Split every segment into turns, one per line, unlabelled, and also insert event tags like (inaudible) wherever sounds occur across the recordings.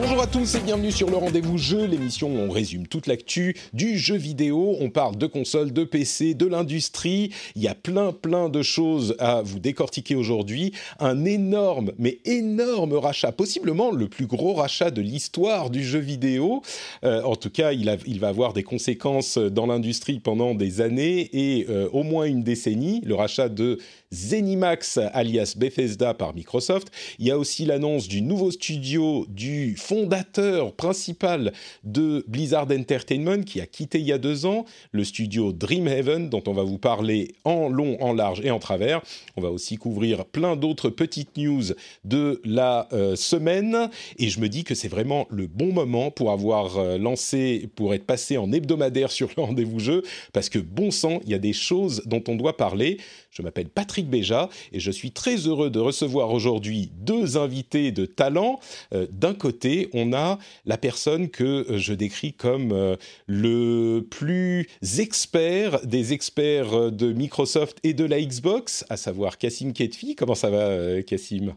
Bonjour à tous et bienvenue sur le rendez-vous jeu, l'émission où on résume toute l'actu du jeu vidéo. On parle de consoles, de PC, de l'industrie. Il y a plein plein de choses à vous décortiquer aujourd'hui. Un énorme, mais énorme rachat, possiblement le plus gros rachat de l'histoire du jeu vidéo. Euh, en tout cas, il, va avoir des conséquences dans l'industrie pendant des années et euh, au moins une décennie. Le rachat de Zenimax alias Bethesda par Microsoft. Il y a aussi l'annonce du nouveau studio du fondateur principal de Blizzard Entertainment qui a quitté il y a deux ans, le studio Dreamhaven dont on va vous parler en long, en large et en travers. On va aussi couvrir plein d'autres petites news de la euh, semaine et je me dis que c'est vraiment le bon moment pour avoir euh, lancé, pour être passé en hebdomadaire sur le rendez-vous jeu parce que bon sang, il y a des choses dont on doit parler. Je m'appelle Patrick Béja et je suis très heureux de recevoir aujourd'hui deux invités de talent. Euh, D'un côté, on a la personne que euh, je décris comme euh, le plus expert des experts de Microsoft et de la Xbox, à savoir Cassim Ketfi. Comment ça va, Cassim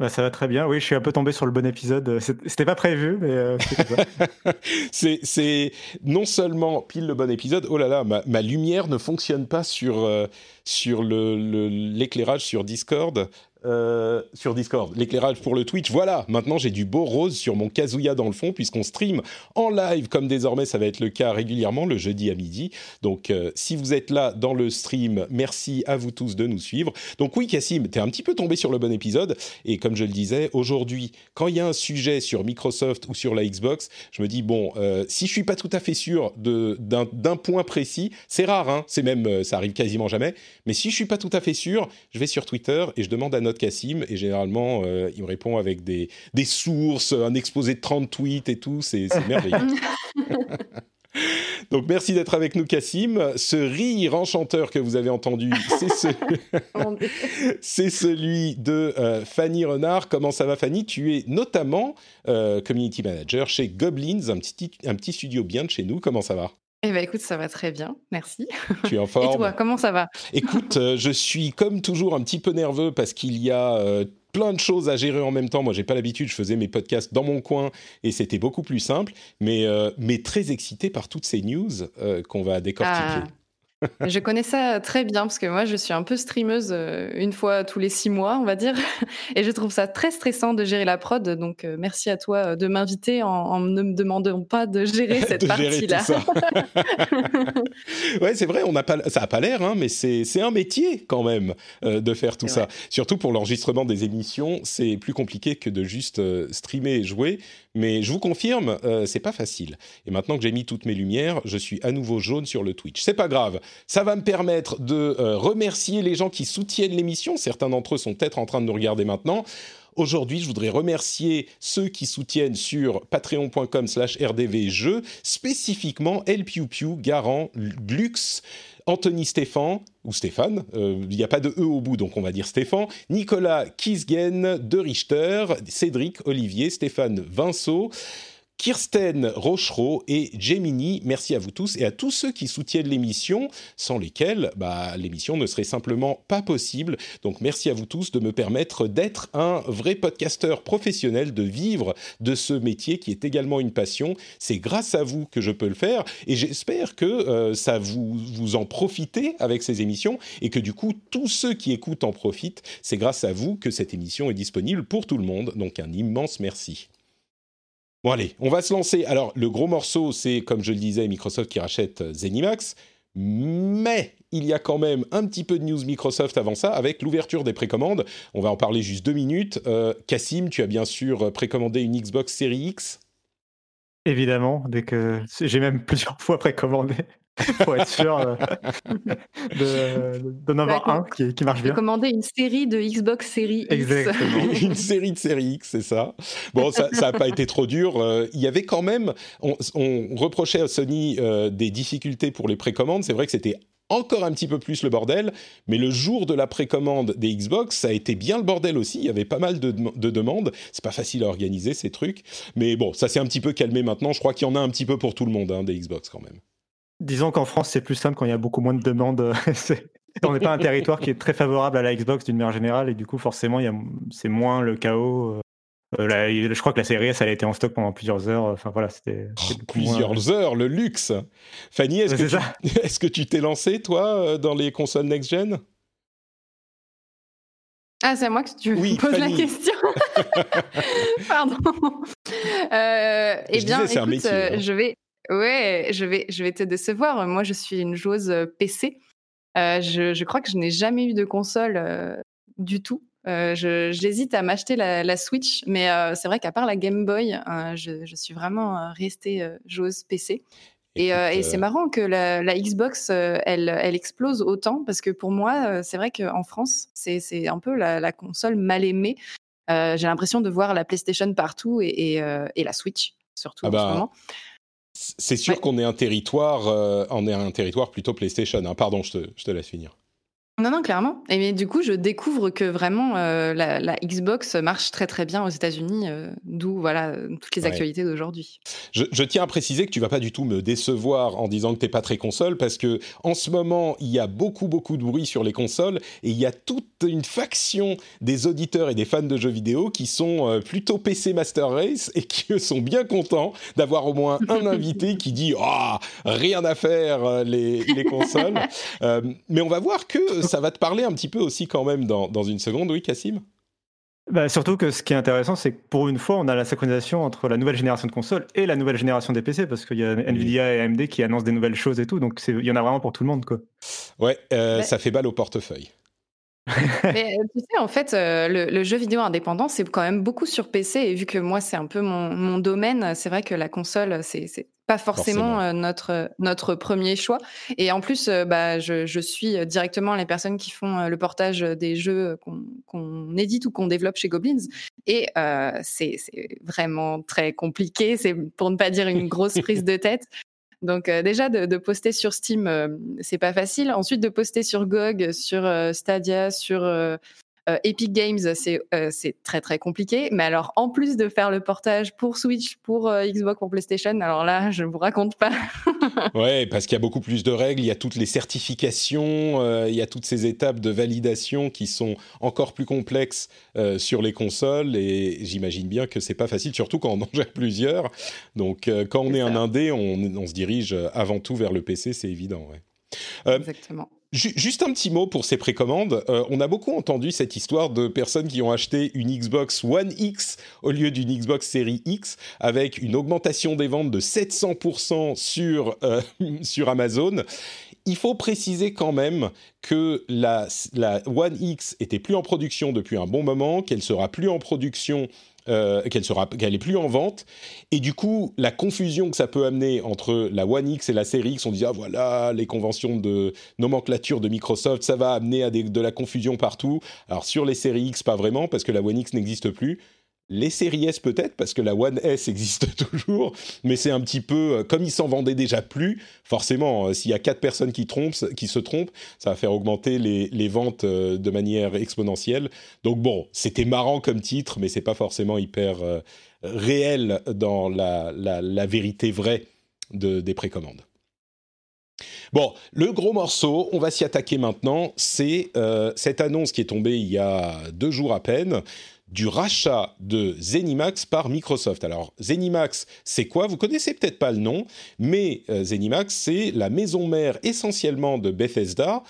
Bah, ça va très bien. Oui, je suis un peu tombé sur le bon épisode. Euh, C'était pas prévu, mais euh, (laughs) c'est
non seulement pile le bon épisode, oh là là, ma, lumière ne fonctionne pas sur, euh, sur le, le- l'éclairage sur Discord. Euh, sur Discord, l'éclairage pour le Twitch. Voilà, maintenant j'ai du beau rose sur mon Kazuya dans le fond, puisqu'on stream en live, comme désormais ça va être le cas régulièrement, le jeudi à midi. Donc euh, si vous êtes là dans le stream, merci à vous tous de nous suivre. Donc oui, Cassim, t'es un petit peu tombé sur le bon épisode, et comme je le disais, aujourd'hui, quand il y a un sujet sur Microsoft ou sur la Xbox, je me dis, bon, euh, si je suis pas tout à fait sûr d'un, point précis, c'est rare, hein, c'est même, ça arrive quasiment jamais, mais si je suis pas tout à fait sûr, je vais sur Twitter et je demande à notre Cassim, et généralement, euh, il me répond avec des, des sources, un exposé de 30 tweets et tout, c'est, merveilleux. (laughs) (laughs) Donc merci d'être avec nous, Cassim. Ce rire enchanteur que vous avez entendu, c'est ce... (laughs) c'est celui de euh, Fanny Renard. Comment ça va, Fanny? Tu es notamment euh, community manager chez Goblins, un petit, un petit studio bien de chez nous. Comment ça va?
Eh ben écoute, ça va très bien, merci.
Tu es en (laughs)
Et
forme
toi, comment ça va?
Écoute, euh, je suis comme toujours un petit peu nerveux parce qu'il y a euh, plein de choses à gérer en même temps. Moi, j'ai pas l'habitude, je faisais mes podcasts dans mon coin et c'était beaucoup plus simple, mais, euh, mais très excité par toutes ces news qu'on va décortiquer.
Ah, Je connais ça très bien parce que moi, je suis un peu streameuse euh, une fois tous les six mois, on va dire. (laughs) Et je trouve ça très stressant de gérer la prod. Donc, euh, merci à toi euh, de m'inviter en, en ne me demandant pas de gérer (laughs) cette partie-là. (laughs)
ouais, c'est vrai, on n'a pas, ça n'a pas l'air, hein, mais c'est, un métier quand même euh, de faire tout ça.
vrai.
Surtout pour l'enregistrement des émissions, c'est plus compliqué que de juste euh, streamer et jouer. Mais je vous confirme, euh, c'est pas facile. Et maintenant que j'ai mis toutes mes lumières, je suis à nouveau jaune sur le Twitch. C'est pas grave. Ça va me permettre de euh, remercier les gens qui soutiennent l'émission. Certains d'entre eux sont peut-être en train de nous regarder maintenant. Aujourd'hui, je voudrais remercier ceux qui soutiennent sur patreon.com slash rdvjeux, spécifiquement El Piu Piu, Garant, Glux, Anthony Stéphane, ou Stéphane, euh, il n'y a pas de E au bout, donc on va dire Stéphane, Nicolas Kisgen, De Richter, Cédric, Olivier, Stéphane Vinceau, Kirsten Rochereau et Gemini. Merci à vous tous et à tous ceux qui soutiennent l'émission, sans lesquels bah, l'émission ne serait simplement pas possible. Donc merci à vous tous de me permettre d'être un vrai podcasteur professionnel, de vivre de ce métier qui est également une passion. C'est grâce à vous que je peux le faire et j'espère que euh, ça vous, vous en profitez avec ces émissions et que du coup tous ceux qui écoutent en profitent. C'est grâce à vous que cette émission est disponible pour tout le monde. Donc un immense merci. Bon allez, on va se lancer. Alors le gros morceau, c'est comme je le disais, Microsoft qui rachète euh, Zenimax. Mais il y a quand même un petit peu de news Microsoft avant ça, avec l'ouverture des précommandes. On va en parler juste deux minutes. Euh, Cassim, tu as bien sûr précommandé une Xbox Series X?
Évidemment, dès que j'ai même plusieurs fois précommandé. (laughs) pour être sûr euh, (laughs) d'en avoir un qui, qui marche bien.
Commander une série de Xbox Series X.
Exactement. (laughs)
une série de série X, c'est ça. Bon, ça n'a pas été trop dur. Euh, il y avait quand même, on, reprochait à Sony euh, des difficultés pour les précommandes. C'est vrai que c'était encore un petit peu plus le bordel, mais le jour de la précommande des Xbox, ça a été bien le bordel aussi. Il y avait pas mal de, de demandes. C'est pas facile à organiser ces trucs, mais bon, ça s'est un petit peu calmé maintenant. Je crois qu'il y en a un petit peu pour tout le monde hein, des Xbox quand même.
Disons qu'en France, c'est plus simple quand il y a beaucoup moins de demandes. (laughs) on n'est pas un territoire qui est très favorable à la Xbox d'une manière générale, et du coup, forcément, c'est moins le chaos. Euh, je crois que la série S, elle a été en stock pendant plusieurs heures. Enfin voilà, c'était.
Oh, plusieurs heures, le luxe. Fanny, est-ce que, tu... (laughs) est que tu t'es lancé toi euh, dans les consoles next gen?
Ah, c'est à moi que tu me (laughs) poses la question. Pardon. Euh, eh bien, écoute, hein. je vais, Ouais, je vais, je vais te décevoir. Moi, je suis une joueuse euh, PC. Euh, je, je, crois que je n'ai jamais eu de console euh, du tout. Euh, J'hésite à m'acheter la, la, Switch, mais euh, c'est vrai qu'à part la Game Boy, je, je, suis vraiment restée joueuse PC. Et, et c'est marrant que la, la Xbox, elle, elle, explose autant, parce que pour moi, c'est vrai qu'en France, c'est un peu la, la, console mal aimée. J'ai l'impression de voir la PlayStation partout et, et, et la Switch, surtout
ah
en
bah,
ce moment.
C'est sûr qu'on est un territoire, euh, on est un territoire plutôt PlayStation. Hein. Pardon, je te, je te laisse finir.
Non, non, clairement. Et mais du coup, je découvre que vraiment euh, la, la, Xbox marche très très bien aux États-Unis, euh, d'où voilà toutes les
Ouais.
actualités d'aujourd'hui.
Je, je tiens à préciser que tu vas pas du tout me décevoir en disant que t'es pas très console, parce que en ce moment, il y a beaucoup beaucoup de bruit sur les consoles et il y a toute une faction des auditeurs et des fans de jeux vidéo qui sont euh, plutôt PC Master Race et qui sont bien contents d'avoir au moins un (laughs) invité qui dit ah rien à faire euh, les, les consoles. (laughs) Euh, mais on va voir que ça va te parler un petit peu aussi quand même dans, dans une seconde, oui, Cassim?
Bah, surtout que ce qui est intéressant, c'est que pour une fois, on a la synchronisation entre la nouvelle génération de consoles et la nouvelle génération des PC, parce qu'il y a Nvidia et AMD qui annoncent des nouvelles choses et tout, donc il y en a vraiment pour tout le monde. Quoi.
Ouais, euh,
Ouais.
ça fait balle au portefeuille.
Mais euh, tu sais, en fait, euh, le, le jeu vidéo indépendant, c'est quand même beaucoup sur PC. Et vu que moi, c'est un peu mon, mon domaine, c'est vrai que la console, c'est pas forcément
Forcément.
euh, notre, notre premier choix. Et en plus, euh, bah, je, je suis directement les personnes qui font le portage des jeux qu'on édite ou qu'on développe chez Goblins. Et c'est vraiment très compliqué. C'est pour ne pas dire une grosse prise de tête. Donc euh, déjà de, poster sur Steam, euh, c'est pas facile. Ensuite de poster sur GOG, sur euh, Stadia, sur Epic Games, c'est très très compliqué. Mais alors en plus de faire le portage pour Switch, pour Xbox, pour PlayStation, alors là je vous raconte pas. (laughs) (laughs)
Ouais, parce qu'il y a beaucoup plus de règles, il y a toutes les certifications, euh, il y a toutes ces étapes de validation qui sont encore plus complexes euh, sur les consoles et j'imagine bien que c'est pas facile, surtout quand on (laughs) en gère plusieurs. Donc euh, quand on est un indé, on, on se dirige avant tout vers le PC, c'est évident. Ouais.
Exactement.
Ju- Juste un petit mot pour ces précommandes. Euh, on a beaucoup entendu cette histoire de personnes qui ont acheté une Xbox One X au lieu d'une Xbox Series X avec une augmentation des ventes de 700% sur, euh, (laughs) sur Amazon. Il faut préciser quand même que la, la One X était plus en production depuis un bon moment, qu'elle sera plus en production, euh, qu'elle sera, qu'elle est plus en vente, et du coup la confusion que ça peut amener entre la One X et la série X, on dit ah voilà les conventions de nomenclature de Microsoft, ça va amener à de la confusion partout. Alors sur les séries X pas vraiment parce que la One X n'existe plus. Les séries S peut-être parce que la One S existe (laughs) toujours, mais c'est un petit peu euh, comme ils s'en vendaient déjà plus. Forcément, euh, s'il y a quatre personnes qui, trompent, qui se trompent, ça va faire augmenter les, ventes euh, de manière exponentielle. Donc bon, c'était marrant comme titre, mais c'est pas forcément hyper réel dans la, vérité vraie de- des précommandes. Bon, le gros morceau, on va s'y attaquer maintenant, c'est cette annonce qui est tombée il y a deux jours à peine du rachat de Zenimax par Microsoft. Alors Zenimax, c'est quoi? Vous connaissez peut-être pas le nom, mais euh, Zenimax, c'est la maison mère essentiellement de Bethesda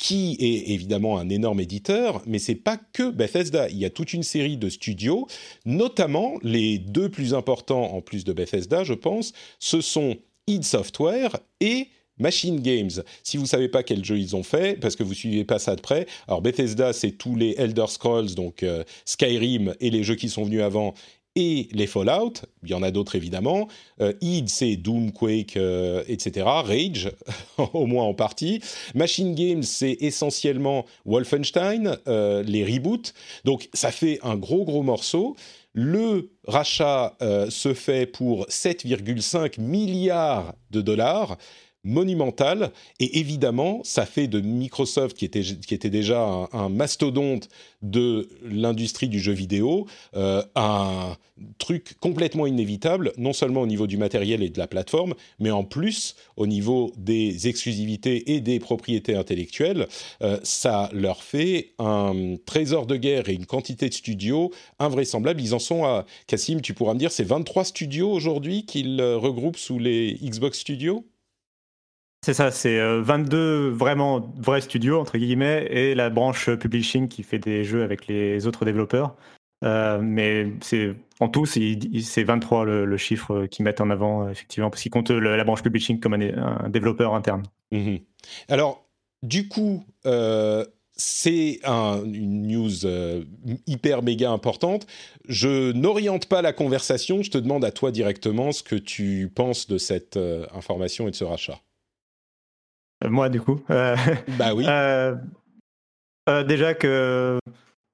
qui est évidemment un énorme éditeur, mais c'est pas que Bethesda. Il y a toute une série de studios, notamment les deux plus importants en plus de Bethesda, je pense, ce sont id Software et Machine Games. Si vous savez pas quel jeu ils ont fait, parce que vous suivez pas ça de près, alors Bethesda c'est tous les Elder Scrolls, donc euh, Skyrim et les jeux qui sont venus avant, et les Fallout, il y en a d'autres évidemment. Euh, id, c'est Doom, Quake, euh, etc. Rage, (laughs) au moins en partie. Machine Games, c'est essentiellement Wolfenstein, euh, les reboots. Donc ça fait un gros gros morceau. Le rachat se fait pour 7,5 milliards de dollars monumental. Et évidemment, ça fait de Microsoft, qui était, qui était déjà un, mastodonte de l'industrie du jeu vidéo, euh, un truc complètement inévitable, non seulement au niveau du matériel et de la plateforme, mais en plus au niveau des exclusivités et des propriétés intellectuelles. Euh, ça leur fait un trésor de guerre et une quantité de studios invraisemblable. Ils en sont à, Cassim, tu pourras me dire, c'est 23 studios aujourd'hui qu'ils euh, regroupent sous les Xbox Studios?
C'est ça, c'est 22 euh, vraiment vrais studios, entre guillemets, et la branche publishing qui fait des jeux avec les autres développeurs. Euh, mais en tout, c'est 23 le, chiffre qu'ils mettent en avant, effectivement, parce qu'ils comptent la branche publishing comme un, développeur interne.
Mhm. Alors, du coup, euh, c'est une news hyper méga importante. Je n'oriente pas la conversation, je te demande à toi directement ce que tu penses de cette information et de ce rachat.
Euh, moi, du coup. Euh,
bah oui. (laughs)
Euh, déjà que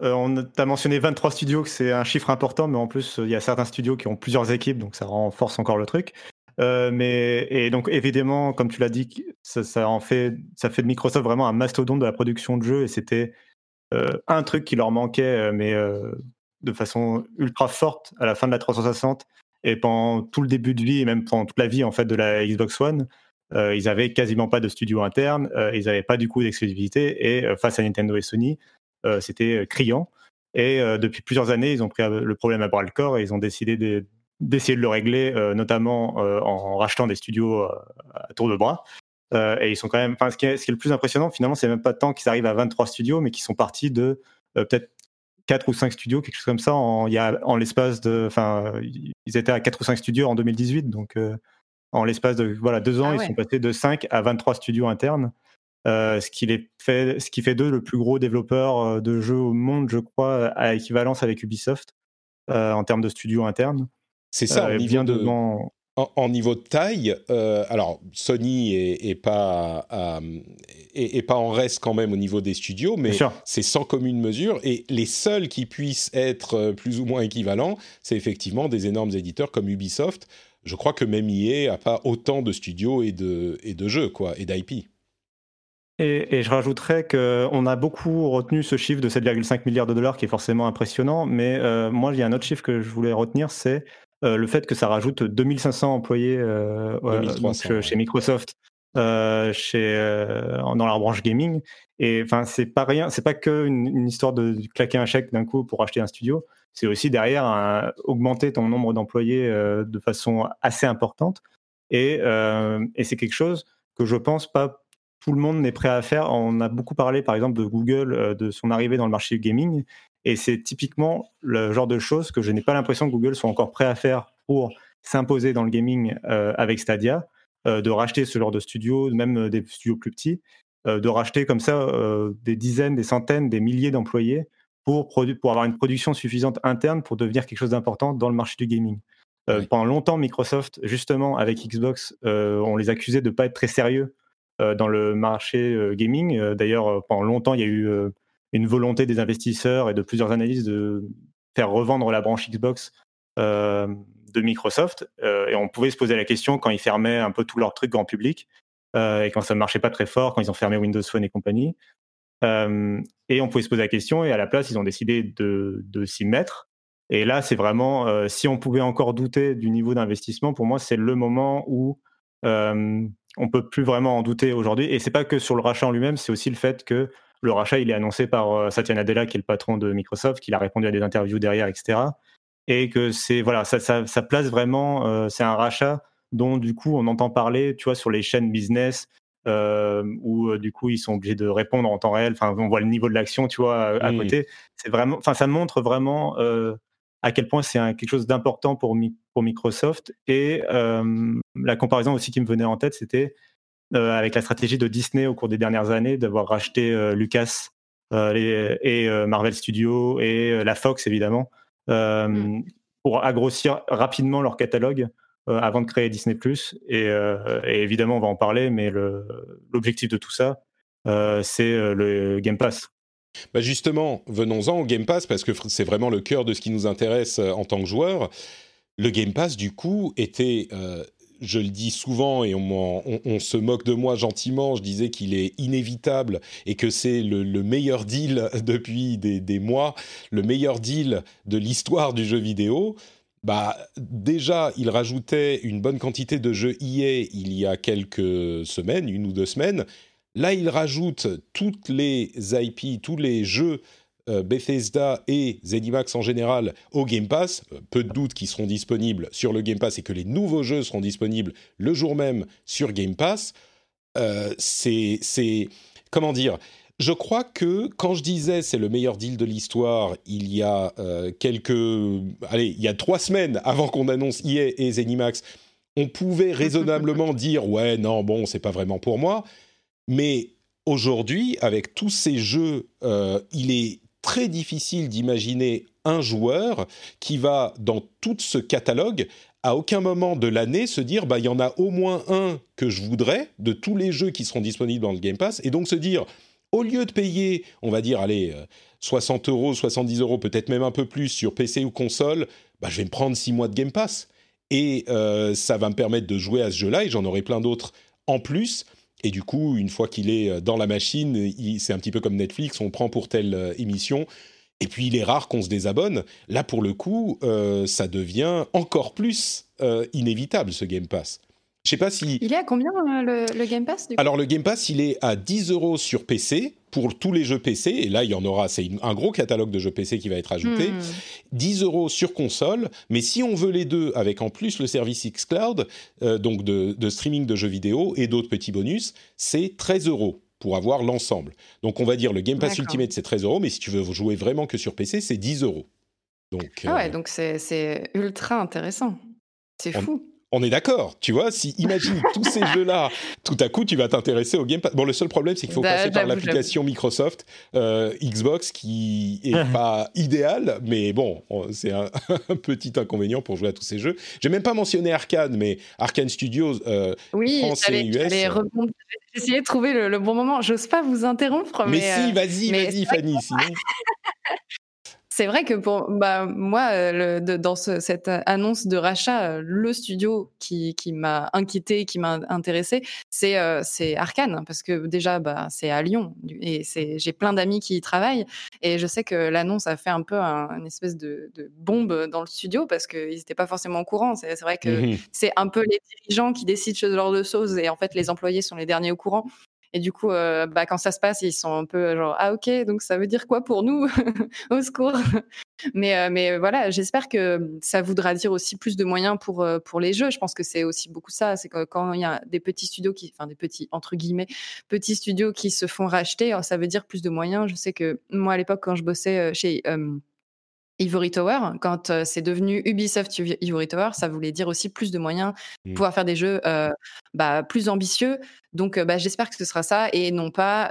on t'a mentionné 23 studios, que c'est un chiffre important, mais en plus, il y a certains studios qui ont plusieurs équipes, donc ça renforce encore le truc. mais et donc évidemment, comme tu l'as dit, ça, en fait, ça fait de Microsoft vraiment un mastodonte de la production de jeux, et c'était un truc qui leur manquait, mais de façon ultra forte à la fin de la 360 et pendant tout le début de vie et même pendant toute la vie en fait de la Xbox One. Euh, ils avaient quasiment pas de studio interne, euh, ils n'avaient pas du coup d'exclusivité et euh, face à Nintendo et Sony, c'était criant. Et depuis plusieurs années, ils ont pris le problème à bras le corps et ils ont décidé d'essayer de le régler, notamment en rachetant des studios à tour de bras. et ils sont quand même. Enfin, ce, qui est, le plus impressionnant, finalement, c'est même pas tant qu'ils arrivent à 23 studios, mais qu'ils sont partis de peut-être 4 ou 5 studios, quelque chose comme ça, en, en l'espace de. Enfin, ils étaient à 4 ou 5 studios en 2018, donc en l'espace de voilà, deux ans, ah ils sont passés de 5 à 23 studios internes, euh, ce, qui les fait, ce qui fait d'eux le plus gros développeur euh, de jeux au monde, je crois, à équivalence avec Ubisoft euh, en termes de studios internes.
C'est ça, on vient de... En, niveau de taille, alors Sony est, pas est, pas en reste quand même au niveau des studios, mais c'est sans commune mesure. Et les seuls qui puissent être plus ou moins équivalents, c'est effectivement des énormes éditeurs comme Ubisoft, je crois que même EA n'a pas autant de studios et de, et de jeux, quoi, et d'IP.
Et, je rajouterais qu'on a beaucoup retenu ce chiffre de 7,5 milliards de dollars qui est forcément impressionnant, mais euh, moi, il y a un autre chiffre que je voulais retenir, c'est euh, le fait que ça rajoute 2500 employés euh, chez Microsoft, chez, dans leur branche gaming. Et enfin, c'est pas rien, c'est pas que une, histoire de claquer un chèque d'un coup pour acheter un studio c'est aussi derrière augmenter ton nombre d'employés euh, de façon assez importante. Euh, et, c'est quelque chose que je pense pas tout le monde n'est prêt à faire. On a beaucoup parlé, par exemple, de Google, euh, de son arrivée dans le marché du gaming. Et c'est typiquement le genre de choses que je n'ai pas l'impression que Google soit encore prêt à faire pour s'imposer dans le gaming avec Stadia, de racheter ce genre de studios, même des studios plus petits, de racheter comme ça des dizaines, des centaines, des milliers d'employés pour, pour avoir une production suffisante interne pour devenir quelque chose d'important dans le marché du gaming. Euh, pendant longtemps, Microsoft, justement, avec Xbox, euh, on les accusait de ne pas être très sérieux euh, dans le marché gaming. D'ailleurs, pendant longtemps, il y a eu une volonté des investisseurs et de plusieurs analyses de faire revendre la branche Xbox de Microsoft. et on pouvait se poser la question quand ils fermaient un peu tous leurs trucs grand public et quand ça ne marchait pas très fort, quand ils ont fermé Windows Phone et compagnie. Et on pouvait se poser la question, et à la place, ils ont décidé de, s'y mettre. Et là, c'est vraiment, si on pouvait encore douter du niveau d'investissement, pour moi, c'est le moment où euh, on peut plus vraiment en douter aujourd'hui. Et c'est pas que sur le rachat en lui-même, c'est aussi le fait que le rachat, il est annoncé par Satya Nadella, qui est le patron de Microsoft, qui a répondu à des interviews derrière, etc. Et que c'est voilà, ça, ça, place vraiment, c'est un rachat dont du coup on entend parler, tu vois, sur les chaînes business, où euh, du coup ils sont obligés de répondre en temps réel. Enfin, on voit le niveau de l'action, tu vois, à, côté. C'est vraiment, enfin, ça montre vraiment euh, à quel point c'est quelque chose d'important pour, pour Microsoft. Et la comparaison aussi qui me venait en tête, c'était avec la stratégie de Disney au cours des dernières années d'avoir racheté Lucas et Marvel Studios et la Fox évidemment. Mm. pour agrossir rapidement leur catalogue avant de créer Disney+. Et, et, évidemment, on va en parler, mais l'objectif de tout ça, c'est le Game Pass.
Bah justement, venons-en au Game Pass parce que c'est vraiment le cœur de ce qui nous intéresse en tant que joueur. Le Game Pass, du coup, était je le dis souvent et on, se moque de moi gentiment, je disais qu'il est inévitable et que c'est le, meilleur deal (laughs) depuis des, mois, le meilleur deal de l'histoire du jeu vidéo. Bah, déjà, il rajoutait une bonne quantité de jeux EA il y a quelques semaines, une ou deux semaines. Là, il rajoute toutes les IP, tous les jeux euh, Bethesda et ZeniMax en général au Game Pass. Euh, peu de doute qu'ils seront disponibles sur le Game Pass et que les nouveaux jeux seront disponibles le jour même sur Game Pass. Euh, c'est comment dire je crois que quand je disais c'est le meilleur deal de l'histoire, il y a quelques, allez, il y a trois semaines avant qu'on annonce EA et ZeniMax, on pouvait (laughs) raisonnablement dire ouais non bon c'est pas vraiment pour moi, mais aujourd'hui avec tous ces jeux, il est très difficile d'imaginer un joueur qui va, dans tout ce catalogue, à aucun moment de l'année se dire bah il y en a au moins un que je voudrais de tous les jeux qui seront disponibles dans le Game Pass et donc se dire au lieu de payer on va dire allez 60 euh, euros 70 euros peut-être même un peu plus sur PC ou console bah je vais me prendre 6 mois de Game Pass et euh, ça va me permettre de jouer à ce jeu-là et j'en aurai plein d'autres en plus et du coup, une fois qu'il est euh, dans la machine, c'est un petit peu comme Netflix, on prend pour telle émission. Et puis, il est rare qu'on se désabonne. Là, pour le coup, ça devient encore plus inévitable, ce Game Pass. Je sais pas si.
Il est à combien le, Game Pass
Alors, le Game Pass, il est à 10 euros sur PC pour tous les jeux PC, et là il y en aura, c'est un gros catalogue de jeux PC qui va être ajouté, 10 hmm. euros sur console, mais si on veut les deux, avec en plus le service xCloud, euh, donc de, streaming de jeux vidéo et d'autres petits bonus, c'est 13 euros pour avoir l'ensemble. Donc on va dire le Game Pass Ultimate c'est 13 euros, mais si tu veux jouer vraiment que sur PC, c'est 10 euros.
Donc, ah ouais, euh, donc c'est ultra intéressant. C'est fou
on est d'accord, tu vois, si imagine (laughs) tous ces jeux-là, tout à coup tu vas t'intéresser au Game Pass. Bon, le seul problème c'est qu'il faut bah, passer par l'application Microsoft euh, Xbox qui est (laughs) pas idéal, mais bon, c'est (laughs) un, petit inconvénient pour jouer à tous ces jeux. J'ai même pas mentionné Arkane, mais Arkane Studios euh,
oui, France et US. J'ai essayé de trouver le, bon moment. J'ose pas vous interrompre, mais,
mais si, vas-y, euh, vas-y, Fanny, sinon.
C'est vrai que pour bah, moi, euh, dans cette annonce de rachat, euh, le studio qui, qui m'a inquiété, qui m'a intéressé, c'est euh, Arkane parce que déjà, bah, c'est à Lyon et j'ai plein d'amis qui y travaillent et je sais que l'annonce a fait un peu un, une espèce de, de, bombe dans le studio parce qu'ils n'étaient pas forcément au courant. C'est vrai que mmh c'est un peu les dirigeants qui décident ce genre de choses et en fait les employés sont les derniers au courant. Et du coup, euh, bah, quand ça se passe, ils sont un peu genre ah ok, donc ça veut dire quoi pour nous (laughs) Au secours? mais euh, mais voilà, j'espère que ça voudra dire aussi plus de moyens pour euh, pour les jeux. Je pense que c'est aussi beaucoup ça. C'est que quand il y a des petits studios qui, enfin des petits entre guillemets petits studios qui se font racheter, ça veut dire plus de moyens. Je sais que moi à l'époque quand je bossais chez Ivory Tower, quand euh, c'est devenu Ubisoft Ivory Tower, ça voulait dire aussi plus de moyens, mmh. pouvoir faire des jeux euh, bah, plus ambitieux. Donc, euh, bah, j'espère que ce sera ça et non pas,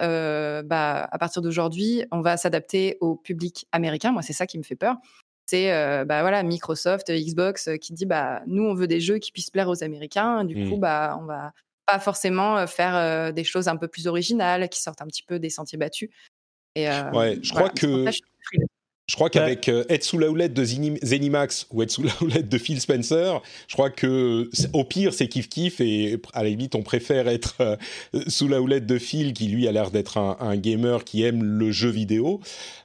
bah, à partir d'aujourd'hui, on va s'adapter au public américain. Moi, c'est ça qui me fait peur. C'est bah voilà Microsoft, Xbox qui dit bah nous on veut des jeux qui puissent plaire aux Américains. Du coup mmh. bah on va pas forcément faire des choses un peu plus originales qui sortent un petit peu des sentiers battus.
Et, ouais, je crois que je crois qu'avec euh, être sous la houlette de Zenimax ou être sous la houlette de Phil Spencer, je crois que au pire c'est kiff kiff et à la limite on préfère être euh, sous la houlette de Phil qui lui a l'air d'être un, gamer qui aime le jeu vidéo.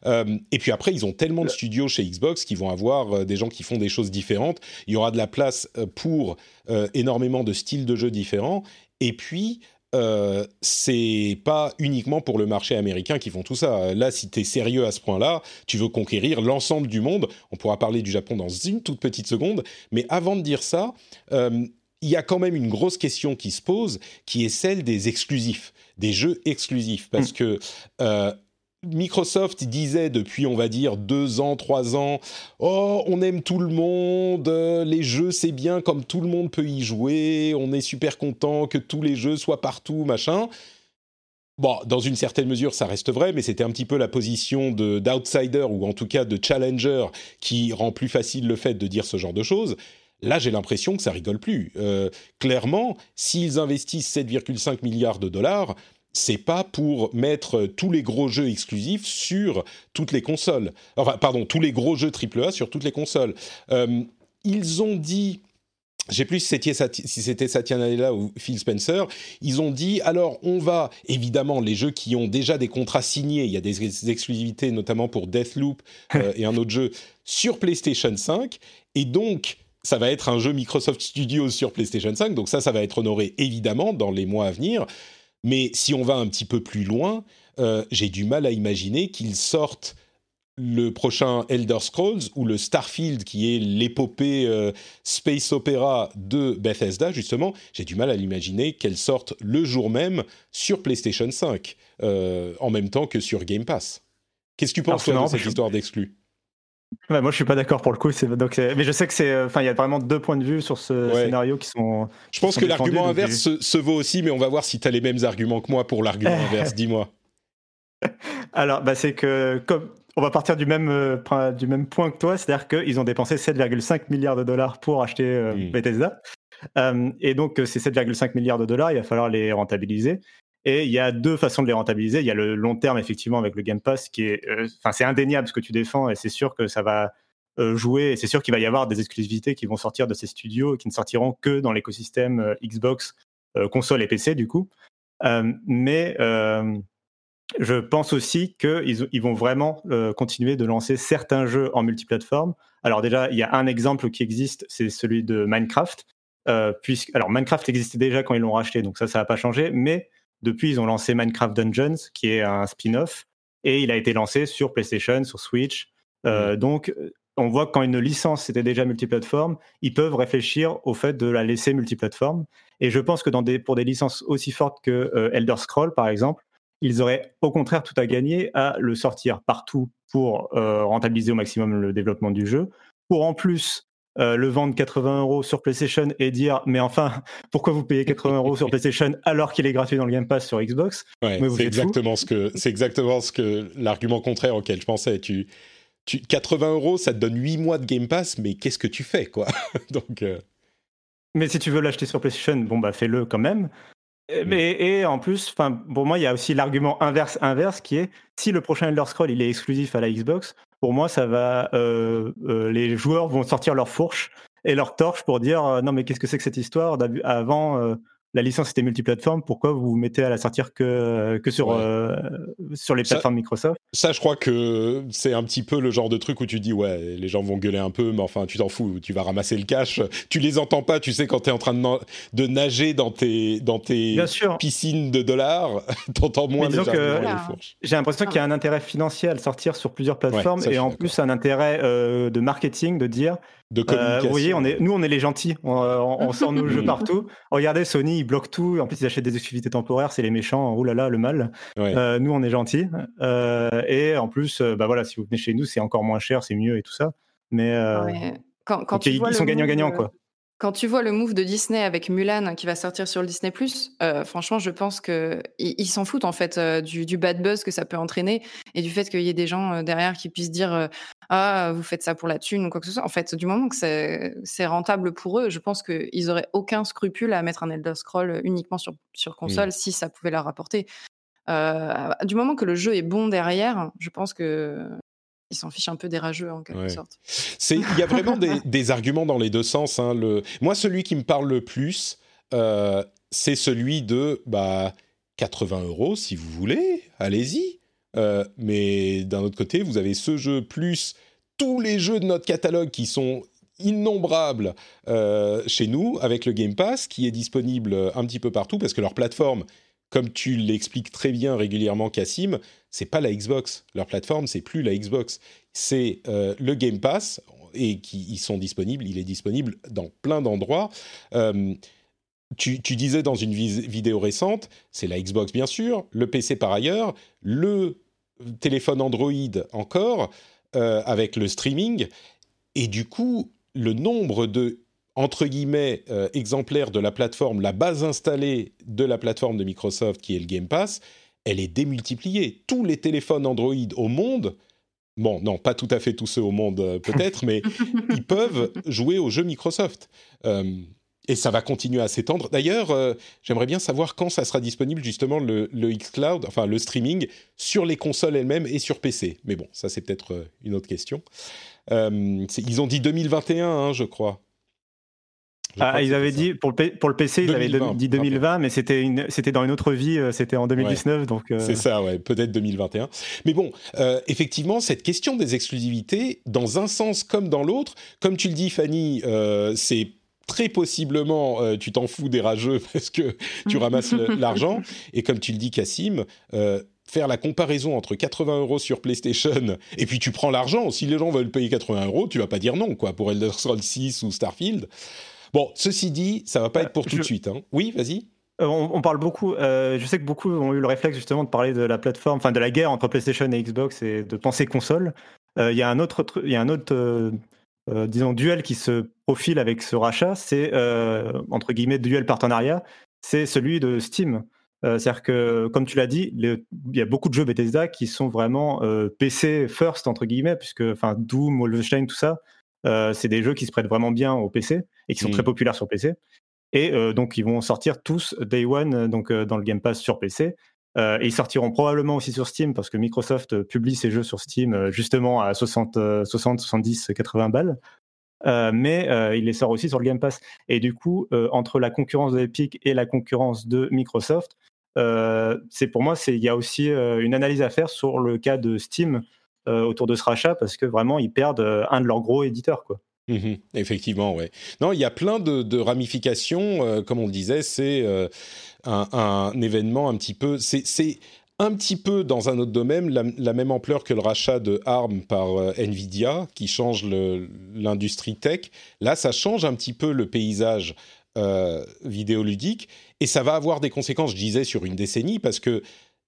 Euh, et puis après ils ont tellement de studios chez Xbox qu'ils vont avoir des gens qui font des choses différentes. Il y aura de la place pour énormément de styles de jeux différents. Et puis euh, c'est pas uniquement pour le marché américain qu'ils font tout ça. Là, si tu es sérieux à ce point-là, tu veux conquérir l'ensemble du monde. On pourra parler du Japon dans une toute petite seconde. Mais avant de dire ça, euh, il y a quand même une grosse question qui se pose, qui est celle des exclusifs, des jeux exclusifs. Parce mm. que euh, Microsoft disait depuis, on va dire, deux ans, trois ans, oh, on aime tout le monde, euh, les jeux c'est bien comme tout le monde peut y jouer, on est super content que tous les jeux soient partout, machin. Bon, dans une certaine mesure, ça reste vrai, mais c'était un petit peu la position d'outsider ou en tout cas de challenger qui rend plus facile le fait de dire ce genre de choses. Là, j'ai l'impression que ça rigole plus. Euh, clairement, s'ils investissent 7,5 milliards de dollars, c'est pas pour mettre tous les gros jeux exclusifs sur toutes les consoles. Enfin, pardon, tous les gros jeux AAA sur toutes les consoles. Euh, ils ont dit je sais plus si c'était Satya Nadella ou Phil Spencer, ils ont dit alors on va évidemment les jeux qui ont déjà des contrats signés, il y a des, exclusivités notamment pour Deathloop (laughs) euh, et un autre jeu sur PlayStation 5 et donc ça va être un jeu Microsoft Studios sur PlayStation 5, donc ça ça va être honoré évidemment dans les mois à venir. Mais si on va un petit peu plus loin, euh, j'ai du mal à imaginer qu'ils sortent le prochain Elder Scrolls ou le Starfield, qui est l'épopée euh, space opéra de Bethesda, justement, j'ai du mal à l'imaginer qu'elle sorte le jour même sur PlayStation 5, euh, en même temps que sur Game Pass. Qu'est-ce que tu penses de cette histoire d'exclus?
Moi, je suis pas d'accord pour le coup. Donc, mais je sais que c'est. Enfin, il y a vraiment deux points de vue sur ce scénario qui sont.
Je pense que l'argument inverse se, vaut aussi, mais on va voir si tu as les mêmes arguments que moi pour l'argument (laughs) inverse. Dis-moi.
Alors, bah, c'est que comme on va partir du même, euh, du même point que toi, c'est-à-dire qu'ils ont dépensé 7,5 milliards de dollars pour acheter euh, Bethesda. Euh, et donc, ces 7,5 milliards de dollars, il va falloir les rentabiliser. Et il y a deux façons de les rentabiliser. Il y a le long terme, effectivement, avec le Game Pass, qui est. Enfin, c'est indéniable ce que tu défends, et c'est sûr que ça va jouer. Et c'est sûr qu'il va y avoir des exclusivités qui vont sortir de ces studios et qui ne sortiront que dans l'écosystème Xbox, console et PC, du coup. mais je pense aussi qu'ils ils vont vraiment euh, continuer de lancer certains jeux en multiplateforme. Alors déjà, il y a un exemple qui existe, c'est celui de Minecraft. Euh, puisque, alors Minecraft existait déjà quand ils l'ont racheté, donc ça, ça n'a pas changé. Mais depuis, ils ont lancé Minecraft Dungeons, qui est un spin-off, et il a été lancé sur PlayStation, sur Switch. Euh, mmh. Donc, on voit que quand une licence était déjà multiplateforme, ils peuvent réfléchir au fait de la laisser multiplateforme. Et je pense que dans des, pour des licences aussi fortes que Elder Scroll, par exemple, ils auraient au contraire tout à gagner à le sortir partout pour euh, rentabiliser au maximum le développement du jeu, pour en plus euh, le vendre 80 euros sur PlayStation et dire mais enfin pourquoi vous payez 80 euros sur PlayStation alors qu'il est gratuit dans le Game Pass sur Xbox?
C'est exactement ce que c'est exactement ce que l'argument contraire auquel je pensais. Tu, tu 80 euros ça te donne 8 mois de Game Pass mais qu'est-ce que tu fais quoi? (laughs) Donc euh,
mais si tu veux l'acheter sur PlayStation, bon bah fais-le quand même. Mais, et en plus, pour moi, il y a aussi l'argument inverse, inverse qui est si le prochain Elder Scroll il est exclusif à la Xbox, pour moi, ça va, euh, euh, les joueurs vont sortir leur fourche et leur torche pour dire euh, non mais qu'est-ce que c'est que cette histoire? Avant, la licence était multiplateforme, pourquoi vous vous mettez à la sortir que, que sur, euh, sur les plateformes Microsoft?
Ça, je crois que c'est un petit peu le genre de truc où tu dis, ouais, les gens vont gueuler un peu, mais enfin, tu t'en fous, tu vas ramasser le cash. Tu les entends pas, tu sais, quand tu es en train de, de, nager dans tes, dans tes piscines de dollars, (laughs) t'entends moins les
J'ai l'impression qu'il y a un intérêt financier à le sortir sur plusieurs plateformes et en plus un intérêt euh, de marketing de dire
de communication. Euh, vous
voyez, on est, nous, on est les gentils. On, sort nos jeux (laughs) partout. Regardez, Sony, ils bloquent tout. En plus, ils achètent des exclusivités temporaires. C'est les méchants. Oh là là, le mal. Euh, nous, on est gentils. Euh, et en plus, bah voilà, si vous venez chez nous, c'est encore moins cher, c'est mieux et tout ça. Mais,
quand, quand
ils, sont gagnants-gagnants, quoi.
Quand tu vois le move de Disney avec Mulan qui va sortir sur le Disney euh, franchement, je pense que ils s'en foutent en fait euh, du, bad buzz que ça peut entraîner et du fait qu'il y ait des gens euh, derrière qui puissent dire ah vous faites ça pour la thune ou quoi que ce soit. En fait, du moment que c'est rentable pour eux, je pense qu'ils auraient aucun scrupule à mettre un Elder Scroll uniquement sur sur console si ça pouvait leur rapporter. du moment que le jeu est bon derrière, je pense que ils s'en fichent un peu des rageux en quelque sorte.
Il y a vraiment (laughs) des, arguments dans les deux sens. Hein, le... Moi, celui qui me parle le plus, euh, c'est celui de bah, 80 euros si vous voulez, allez-y. Euh, mais d'un autre côté, vous avez ce jeu plus tous les jeux de notre catalogue qui sont innombrables euh, chez nous avec le Game Pass qui est disponible un petit peu partout parce que leur plateforme comme tu l'expliques très bien régulièrement, Cassim, c'est pas la Xbox. Leur plateforme, c'est plus la Xbox. C'est euh, le Game Pass et qui ils sont disponibles. Il est disponible dans plein d'endroits. Euh, tu, disais dans une vidéo récente, c'est la Xbox bien sûr, le PC par ailleurs, le téléphone Android encore, euh, avec le streaming. Et du coup, le nombre de entre guillemets, euh, exemplaire de la plateforme, la base installée de la plateforme de Microsoft qui est le Game Pass, elle est démultipliée. Tous les téléphones Android au monde, bon, non, pas tout à fait tous ceux au monde euh, peut-être, mais (laughs) ils peuvent jouer aux jeux Microsoft. Euh, et ça va continuer à s'étendre. D'ailleurs, euh, j'aimerais bien savoir quand ça sera disponible justement le, le xCloud, enfin le streaming, sur les consoles elles-mêmes et sur PC. Mais bon, ça c'est peut-être une autre question. ils ont dit 2021, hein, je crois.
Ah, ils avaient dit pour le, pour le PC, ils avaient dit 2020, mais c'était c'était dans une autre vie, euh, c'était en 2019, donc.
Euh, C'est ça, ouais, peut-être 2021. Mais bon, euh, effectivement, cette question des exclusivités, dans un sens comme dans l'autre, comme tu le dis, Fanny, c'est très possiblement tu t'en fous des rageux (laughs) parce que tu ramasses (laughs) l'argent, et comme tu le dis, Cassim faire la comparaison entre 80 euros sur PlayStation et puis tu prends l'argent. Si les gens veulent payer 80 euros, tu vas pas dire non, quoi, pour Elder Scrolls 6 ou Starfield. Bon, ceci dit, ça va pas être pour tout de suite. Hein. Oui, vas-y.
Euh, on, parle beaucoup, euh, je sais que beaucoup ont eu le réflexe justement de parler de la plateforme, enfin de la guerre entre PlayStation et Xbox et de penser console. Euh, il y a un autre, il y a un autre disons, duel qui se profile avec ce rachat, c'est entre guillemets duel partenariat, c'est celui de Steam. C'est-à-dire que, comme tu l'as dit, il y a beaucoup de jeux Bethesda qui sont vraiment PC first entre guillemets, puisque enfin Doom, Wolfenstein, tout ça, euh, c'est des jeux qui se prêtent vraiment bien au PC et qui sont très mm. populaires sur PC. Et euh, donc, ils vont sortir tous Day One euh, donc, dans le Game Pass sur PC. et ils sortiront probablement aussi sur Steam parce que Microsoft publie ses jeux sur Steam justement à 60, 60 70, 80 balles. mais il les sort aussi sur le Game Pass. Et du coup, entre la concurrence de Epic et la concurrence de Microsoft, c'est pour moi, il y a aussi une analyse à faire sur le cas de Steam euh, autour de ce rachat parce que vraiment ils perdent euh, un de leurs gros éditeurs quoi.
Mmh effectivement, ouais. Non, il y a plein de, ramifications. Euh, comme on le disait, c'est un, événement un petit peu. C'est un petit peu dans un autre domaine la, même ampleur que le rachat de ARM par Nvidia, qui change l'industrie tech. Là, ça change un petit peu le paysage vidéoludique et ça va avoir des conséquences, je disais, sur une décennie parce que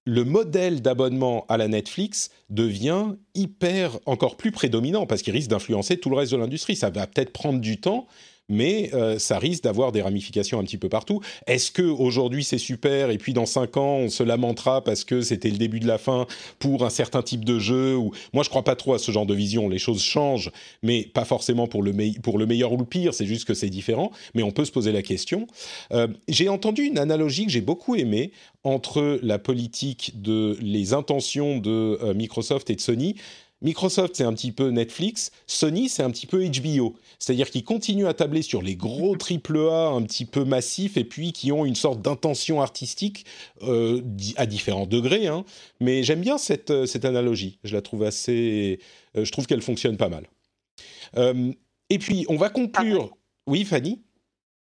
le modèle d'abonnement à la Netflix devient hyper encore plus prédominant parce qu'il risque d'influencer tout le reste de l'industrie. Ça va peut-être prendre du temps, mais euh, ça risque d'avoir des ramifications un petit peu partout. Est-ce que aujourd'hui c'est super et puis dans cinq ans on se lamentera parce que c'était le début de la fin pour un certain type de jeu moi je crois pas trop à ce genre de vision. Les choses changent, mais pas forcément pour le, pour le meilleur ou le pire. C'est juste que c'est différent, mais on peut se poser la question. Euh, j'ai entendu une analogie que j'ai beaucoup aimée entre la politique de les intentions de euh, Microsoft et de Sony. Microsoft, c'est un petit peu Netflix. Sony, c'est un petit peu HBO. C'est-à-dire qu'ils continuent à tabler sur les gros AAA un petit peu massifs et puis qui ont une sorte d'intention artistique euh, à différents degrés. Hein. Mais j'aime bien cette, euh, cette, analogie. Je la trouve assez. Euh, je trouve qu'elle fonctionne pas mal. et puis, on va conclure. Oui, Fanny?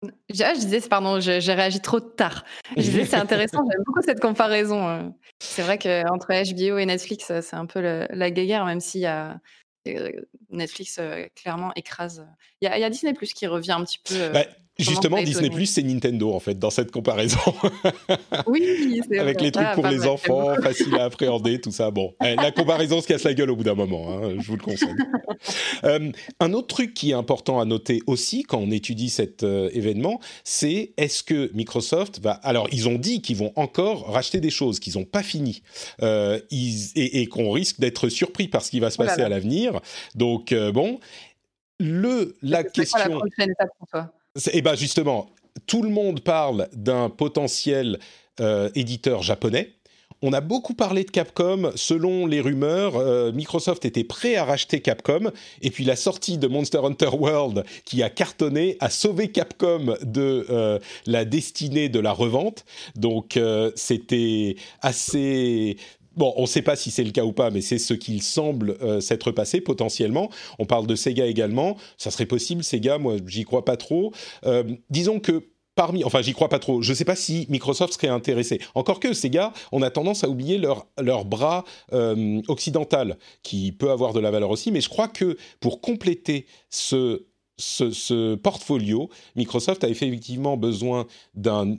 Ah, je disais, pardon, j'ai réagi trop tard. Je disais, c'est intéressant, j'aime beaucoup cette comparaison. Euh. C'est vrai qu'entre HBO et Netflix, c'est un peu la guéguerre, même y a euh, Netflix euh, clairement écrase. Il y, a, Disney Plus qui revient un petit peu.
Bah, Justement, Disney Plus, c'est Nintendo en fait dans cette comparaison. (laughs)
Oui,
c'est avec les trucs pour les enfants, faciles à appréhender, tout ça. Bon, eh, la comparaison se casse la gueule au bout d'un moment. Hein, je vous le conseille. (laughs) euh, un autre truc qui est important à noter aussi quand on étudie cet euh, événement, c'est est-ce que Microsoft va. Alors, ils ont dit qu'ils vont encore racheter des choses, qu'ils n'ont pas fini, euh, ils... et, qu'on risque d'être surpris par ce qui va se oh passer à l'avenir. Donc, bon. Le, la question. Quoi la prochaine étape pour toi? Et eh bien justement, tout le monde parle d'un potentiel euh, éditeur japonais. On a beaucoup parlé de Capcom. Selon les rumeurs, euh, Microsoft était prêt à racheter Capcom. Et puis la sortie de Monster Hunter World, qui a cartonné, a sauvé Capcom de euh, la destinée de la revente. Donc c'était assez Bon, on ne sait pas si c'est le cas ou pas, mais c'est ce qu'il semble euh, s'être passé potentiellement. On parle de Sega également. Ça serait possible, Sega, moi, j'y crois pas trop. Euh, disons que parmi, enfin, j'y crois pas trop. Je ne sais pas si Microsoft serait intéressé. Encore que Sega, on a tendance à oublier leur, leur bras euh, occidental, qui peut avoir de la valeur aussi. Mais je crois que pour compléter ce ce, portfolio, Microsoft a effectivement besoin d'un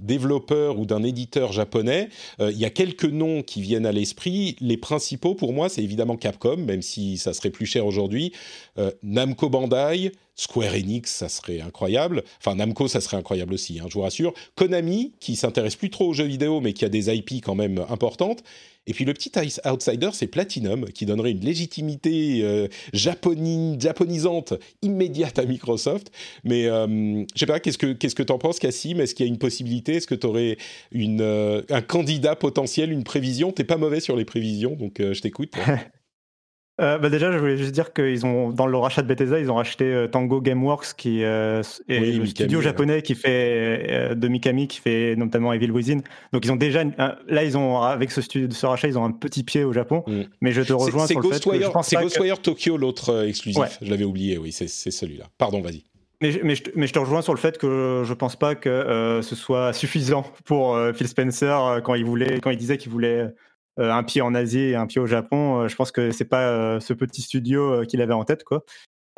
développeur ou d'un éditeur japonais. Euh, il y a quelques noms qui viennent à l'esprit. Les principaux, pour moi, c'est évidemment Capcom, même si ça serait plus cher aujourd'hui. Euh, Namco Bandai, Square Enix, ça serait incroyable. Enfin, Namco, ça serait incroyable aussi, hein, je vous rassure. Konami, qui s'intéresse plus trop aux jeux vidéo, mais qui a des IP quand même importantes. Et puis le petit outsider, c'est Platinum, qui donnerait une légitimité euh, japonisante immédiate à Microsoft. Mais euh, je sais pas, qu'est-ce que qu'est-ce que t'en penses, Cassim? Est-ce qu'il y a une possibilité? Est-ce que tu aurais euh, un candidat potentiel, une prévision? T'es pas mauvais sur les prévisions, donc euh, je t'écoute. (laughs)
Euh, bah déjà, je voulais juste dire qu'ils ont, dans le rachat de Bethesda, ils ont racheté euh, Tango Gameworks, qui euh, est
Oui,
le
Mikami,
studio japonais qui fait de Mikami, qui fait notamment Evil Within. Donc ils ont déjà, là, ils ont avec ce, studio, ce rachat, ils ont un petit pied au Japon.
Mm.
Mais je te rejoins sur le fait que je
Ghostwire,
pense
c'est
pas que-
Ghostwire Tokyo, l'autre exclusif.
Ouais.
Je l'avais oublié, oui, c'est celui-là. Pardon, vas-y.
Mais, je- mais, je, te- mais je te rejoins sur le fait que je pense pas que ce soit suffisant pour Phil Spencer quand il voulait, quand il disait qu'il voulait un pied en Asie et un pied au Japon. Euh, je pense que c'est pas euh, ce petit studio euh, qu'il avait en tête, quoi.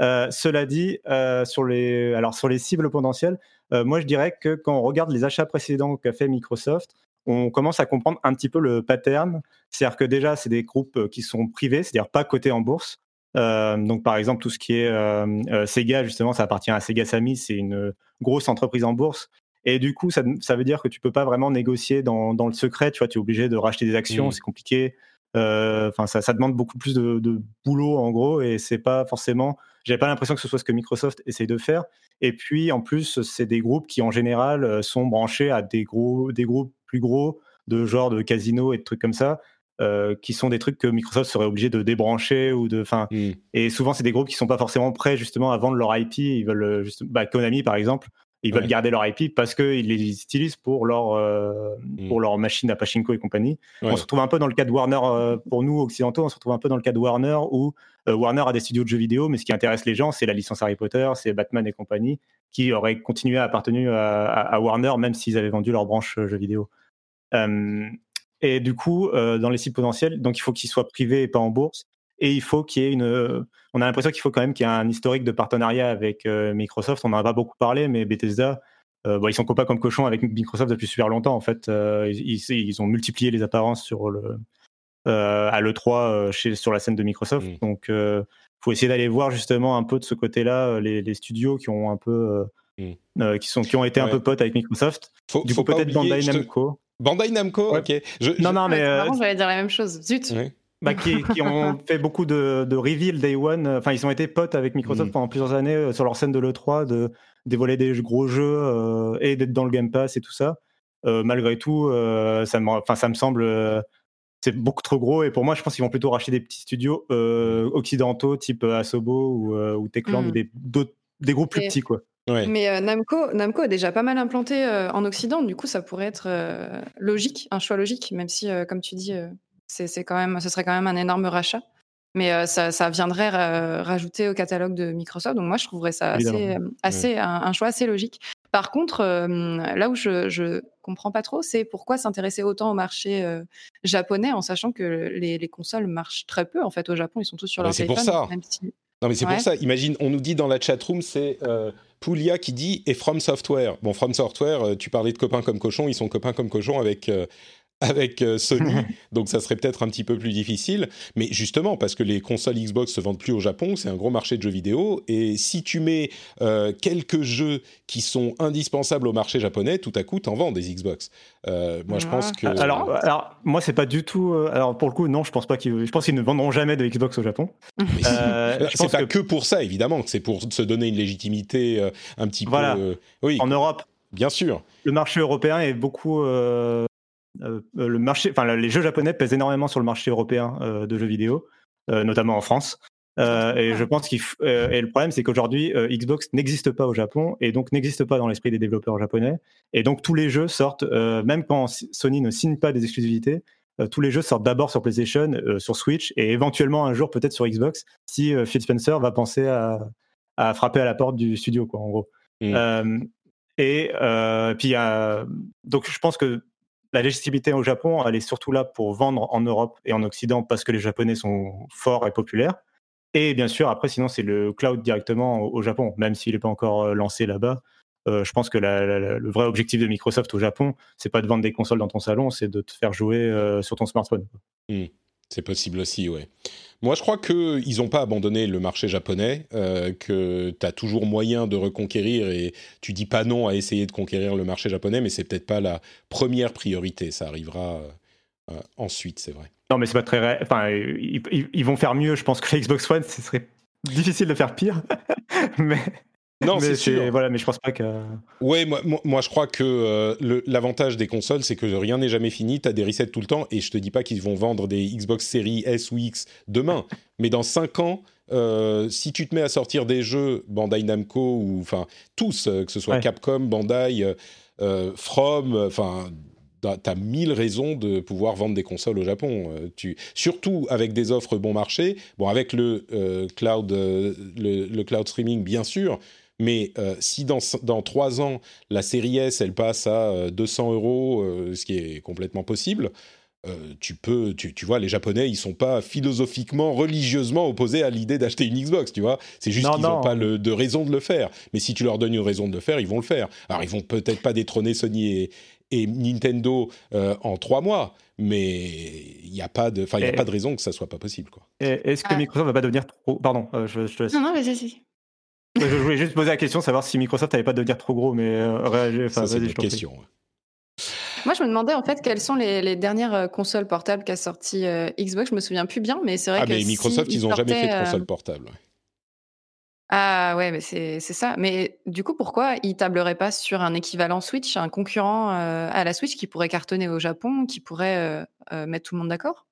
Euh, cela dit, euh, sur les, alors sur les cibles potentielles, euh, moi je dirais que quand on regarde les achats précédents qu'a fait Microsoft, on commence à comprendre un petit peu le pattern. C'est-à-dire que déjà, c'est des groupes euh, qui sont privés, c'est-à-dire pas cotés en bourse. Euh, donc, par exemple, tout ce qui est euh, euh, Sega, justement, ça appartient à Sega Sammy, c'est une grosse entreprise en bourse. Et du coup, ça, ça veut dire que tu peux pas vraiment négocier dans, dans le secret. Tu vois, tu es obligé de racheter des actions,
Mm.
c'est compliqué. Euh, Enfin, ça, ça demande beaucoup plus de, de boulot en gros, et c'est pas forcément. J'avais pas l'impression que ce soit ce que Microsoft essaye de faire. Et puis, en plus, c'est des groupes qui, en général, euh, sont branchés à des gros, des groupes plus gros de genre de casino et de trucs comme ça, euh, qui sont des trucs que Microsoft serait obligé de débrancher ou de. Enfin,
Mm.
et souvent, c'est des groupes qui sont pas forcément prêts justement à vendre leur IP. Ils veulent juste, bah, Konami par exemple, ils veulent
Ouais.
garder leur IP parce qu'ils les utilisent pour leur euh,
Mm.
pour leur machine à pachinko et compagnie.
Ouais.
On se retrouve un peu dans le cas de Warner euh, pour nous occidentaux. On se retrouve un peu dans le cas de Warner où euh, Warner a des studios de jeux vidéo, mais ce qui intéresse les gens, c'est la licence Harry Potter, c'est Batman et compagnie, qui auraient continué à appartenir à, à- à Warner même s'ils avaient vendu leur branche jeux vidéo. Et du coup, dans les cibles potentielles, donc il faut qu'ils soient privés et pas en bourse. Et il faut qu'il y ait une. euh, On a l'impression qu'il faut quand même qu'il y ait un historique de partenariat avec euh, Microsoft. On n'en a pas beaucoup parlé, mais Bethesda, euh, bon, ils sont copains comme cochons avec Microsoft depuis super longtemps. En fait, Euh, ils, ont multiplié les apparences sur le euh, à l'E3 euh, chez, sur la scène de Microsoft.
Mm.
Donc, il faut essayer d'aller voir justement un peu de ce côté-là les, les studios qui ont un peu euh, euh, qui sont qui ont été un peu potes avec Microsoft.
Faut,
Du
faut
coup, peut-être Bandai
te-
Namco.
Bandai Namco,
Ouais.
ok. Je- je-
Non, non, mais euh,
j'allais dire la même chose. Zut.
Ouais.
Bah, qui, qui ont (laughs) fait beaucoup de, de reveal day one. Enfin, ils ont été potes avec Microsoft
Mm.
pendant plusieurs années euh, sur leur scène de l'E3 de dévoiler des gros jeux euh, et d'être dans le Game Pass et tout ça. Euh, malgré tout, euh, ça, me, enfin, ça me semble. euh, c'est beaucoup trop gros et pour moi, je pense qu'ils vont plutôt racheter des petits studios euh, occidentaux type Asobo ou, euh, ou Techland
Mm.
ou des, groupes plus
Et-
petits. Quoi.
Ouais.
Mais euh, Namco, Namco est déjà pas mal implanté euh, en Occident, du coup ça pourrait être euh, logique, un choix logique, même si, euh, comme tu dis, euh, c'est quand même, ce serait quand même un énorme rachat. Mais euh, ça, ça viendrait ra- rajouter au catalogue de Microsoft, donc moi je trouverais ça assez, euh, assez un, un choix assez logique. Par contre, euh, là où je, je comprends pas trop, c'est pourquoi s'intéresser autant au marché euh, japonais en sachant que les, les consoles marchent très peu en fait au Japon, ils sont tous sur leur
c'est pour
téléphone.
ça.
même si-
Non, mais c'est
Ouais.
pour ça. Imagine, on nous dit dans la chatroom, c'est euh, Poulia qui dit et From Software. Bon, From Software, euh, tu parlais de copains comme cochons, ils sont copains comme cochons avec. (laughs) avec euh, Sony, (laughs) donc ça serait peut-être un petit peu plus difficile, mais justement parce que les consoles Xbox se vendent plus au Japon, c'est un gros marché de jeux vidéo, et si tu mets euh, quelques jeux qui sont indispensables au marché japonais, tout à coup t'en vends des Xbox. Euh, moi je
Ouais.
pense que
Alors, alors, moi, c'est pas du tout. euh, alors, pour le coup, non, je pense pas qu'ils. Je pense qu'ils ne vendront jamais de Xbox au Japon. (laughs) Euh, je
c'est
pense
pas
que
que... pour ça évidemment, c'est pour se donner une légitimité euh, un petit
Voilà.
peu. euh, oui,
en Europe,
bien sûr.
le marché européen est beaucoup. euh, le marché, enfin, les jeux japonais pèsent énormément sur le marché européen euh, de jeux vidéo, euh, notamment en France. Euh, et je pense qu'il f- euh, et le problème c'est qu'aujourd'hui euh, Xbox n'existe pas au Japon et donc n'existe pas dans l'esprit des développeurs japonais et donc tous les jeux sortent euh, même quand Sony ne signe pas des exclusivités euh, tous les jeux sortent d'abord sur PlayStation euh, sur Switch et éventuellement un jour peut-être sur Xbox si euh, Phil Spencer va penser à, à frapper à la porte du studio quoi en gros. Euh, et euh, puis euh, donc je pense que la légitimité au Japon, elle est surtout là pour vendre en Europe et en Occident parce que les Japonais sont forts et populaires. Et bien sûr, après, sinon, c'est le cloud directement au, Japon, même s'il n'est pas encore euh, lancé là-bas. Euh, je pense que le vrai objectif de Microsoft au Japon, c'est pas de vendre des consoles dans ton salon, c'est de te faire jouer euh, sur ton smartphone.
C'est possible aussi, ouais. Moi, je crois qu'ils n'ont pas abandonné le marché japonais, euh, que tu as toujours moyen de reconquérir et tu dis pas non à essayer de conquérir le marché japonais, mais c'est peut-être pas la première priorité. Ça arrivera euh, ensuite, c'est vrai.
Non, mais c'est pas très. Enfin, ils, vont faire mieux. Je pense que Xbox One, ce serait difficile de faire pire. (laughs) mais
non, c'est sûr.
Voilà, mais je pense pas que.
Ouais, moi, moi, je crois que euh, l'avantage des consoles, c'est que rien n'est jamais fini. Tu as des resets tout le temps, et je te dis pas qu'ils vont vendre des Xbox Series S ou X demain, mais dans 5 ans. Euh, si tu te mets à sortir des jeux Bandai Namco ou enfin tous, euh, que ce soit Capcom, Bandai, From, enfin tu as mille raisons de pouvoir vendre des consoles au Japon. tu, surtout avec des offres bon marché. Bon, avec le, cloud, le, cloud streaming, bien sûr, mais euh, si dans, dans 3 ans, la série S, elle passe à 200 euh, euros, euh, ce qui est complètement possible, tu peux, tu, tu, vois, les Japonais, ils sont pas philosophiquement, religieusement opposés à l'idée d'acheter une Xbox, tu vois. C'est juste qu'ils n'ont pas le, de raison de le faire. Mais si tu leur donnes une raison de le faire, ils vont le faire. Alors, ils vont peut-être pas détrôner Sony et, et Nintendo en trois mois, mais il n'y a pas de, enfin, il a pas de raison que ça soit pas possible, quoi.
Est-ce que ah. Microsoft va pas devenir trop, pardon, je, je te laisse.
Non, non, vas-y.
Je voulais juste poser la question, savoir si Microsoft n'avait pas de devenir trop gros, mais euh, réagir.
Enfin, c'est une question.
Moi, je me demandais en fait quelles sont les, dernières euh, consoles portables qu'a sorti euh, Xbox. Je me souviens plus bien, mais c'est vrai
ah,
que.
Ah, mais Microsoft, ils n'ont jamais fait de console portable.
Ah ouais, mais c'est ça. Mais du coup, pourquoi ils tableraient pas sur un équivalent Switch, un concurrent à la Switch qui pourrait cartonner au Japon, qui pourrait mettre tout le monde d'accord?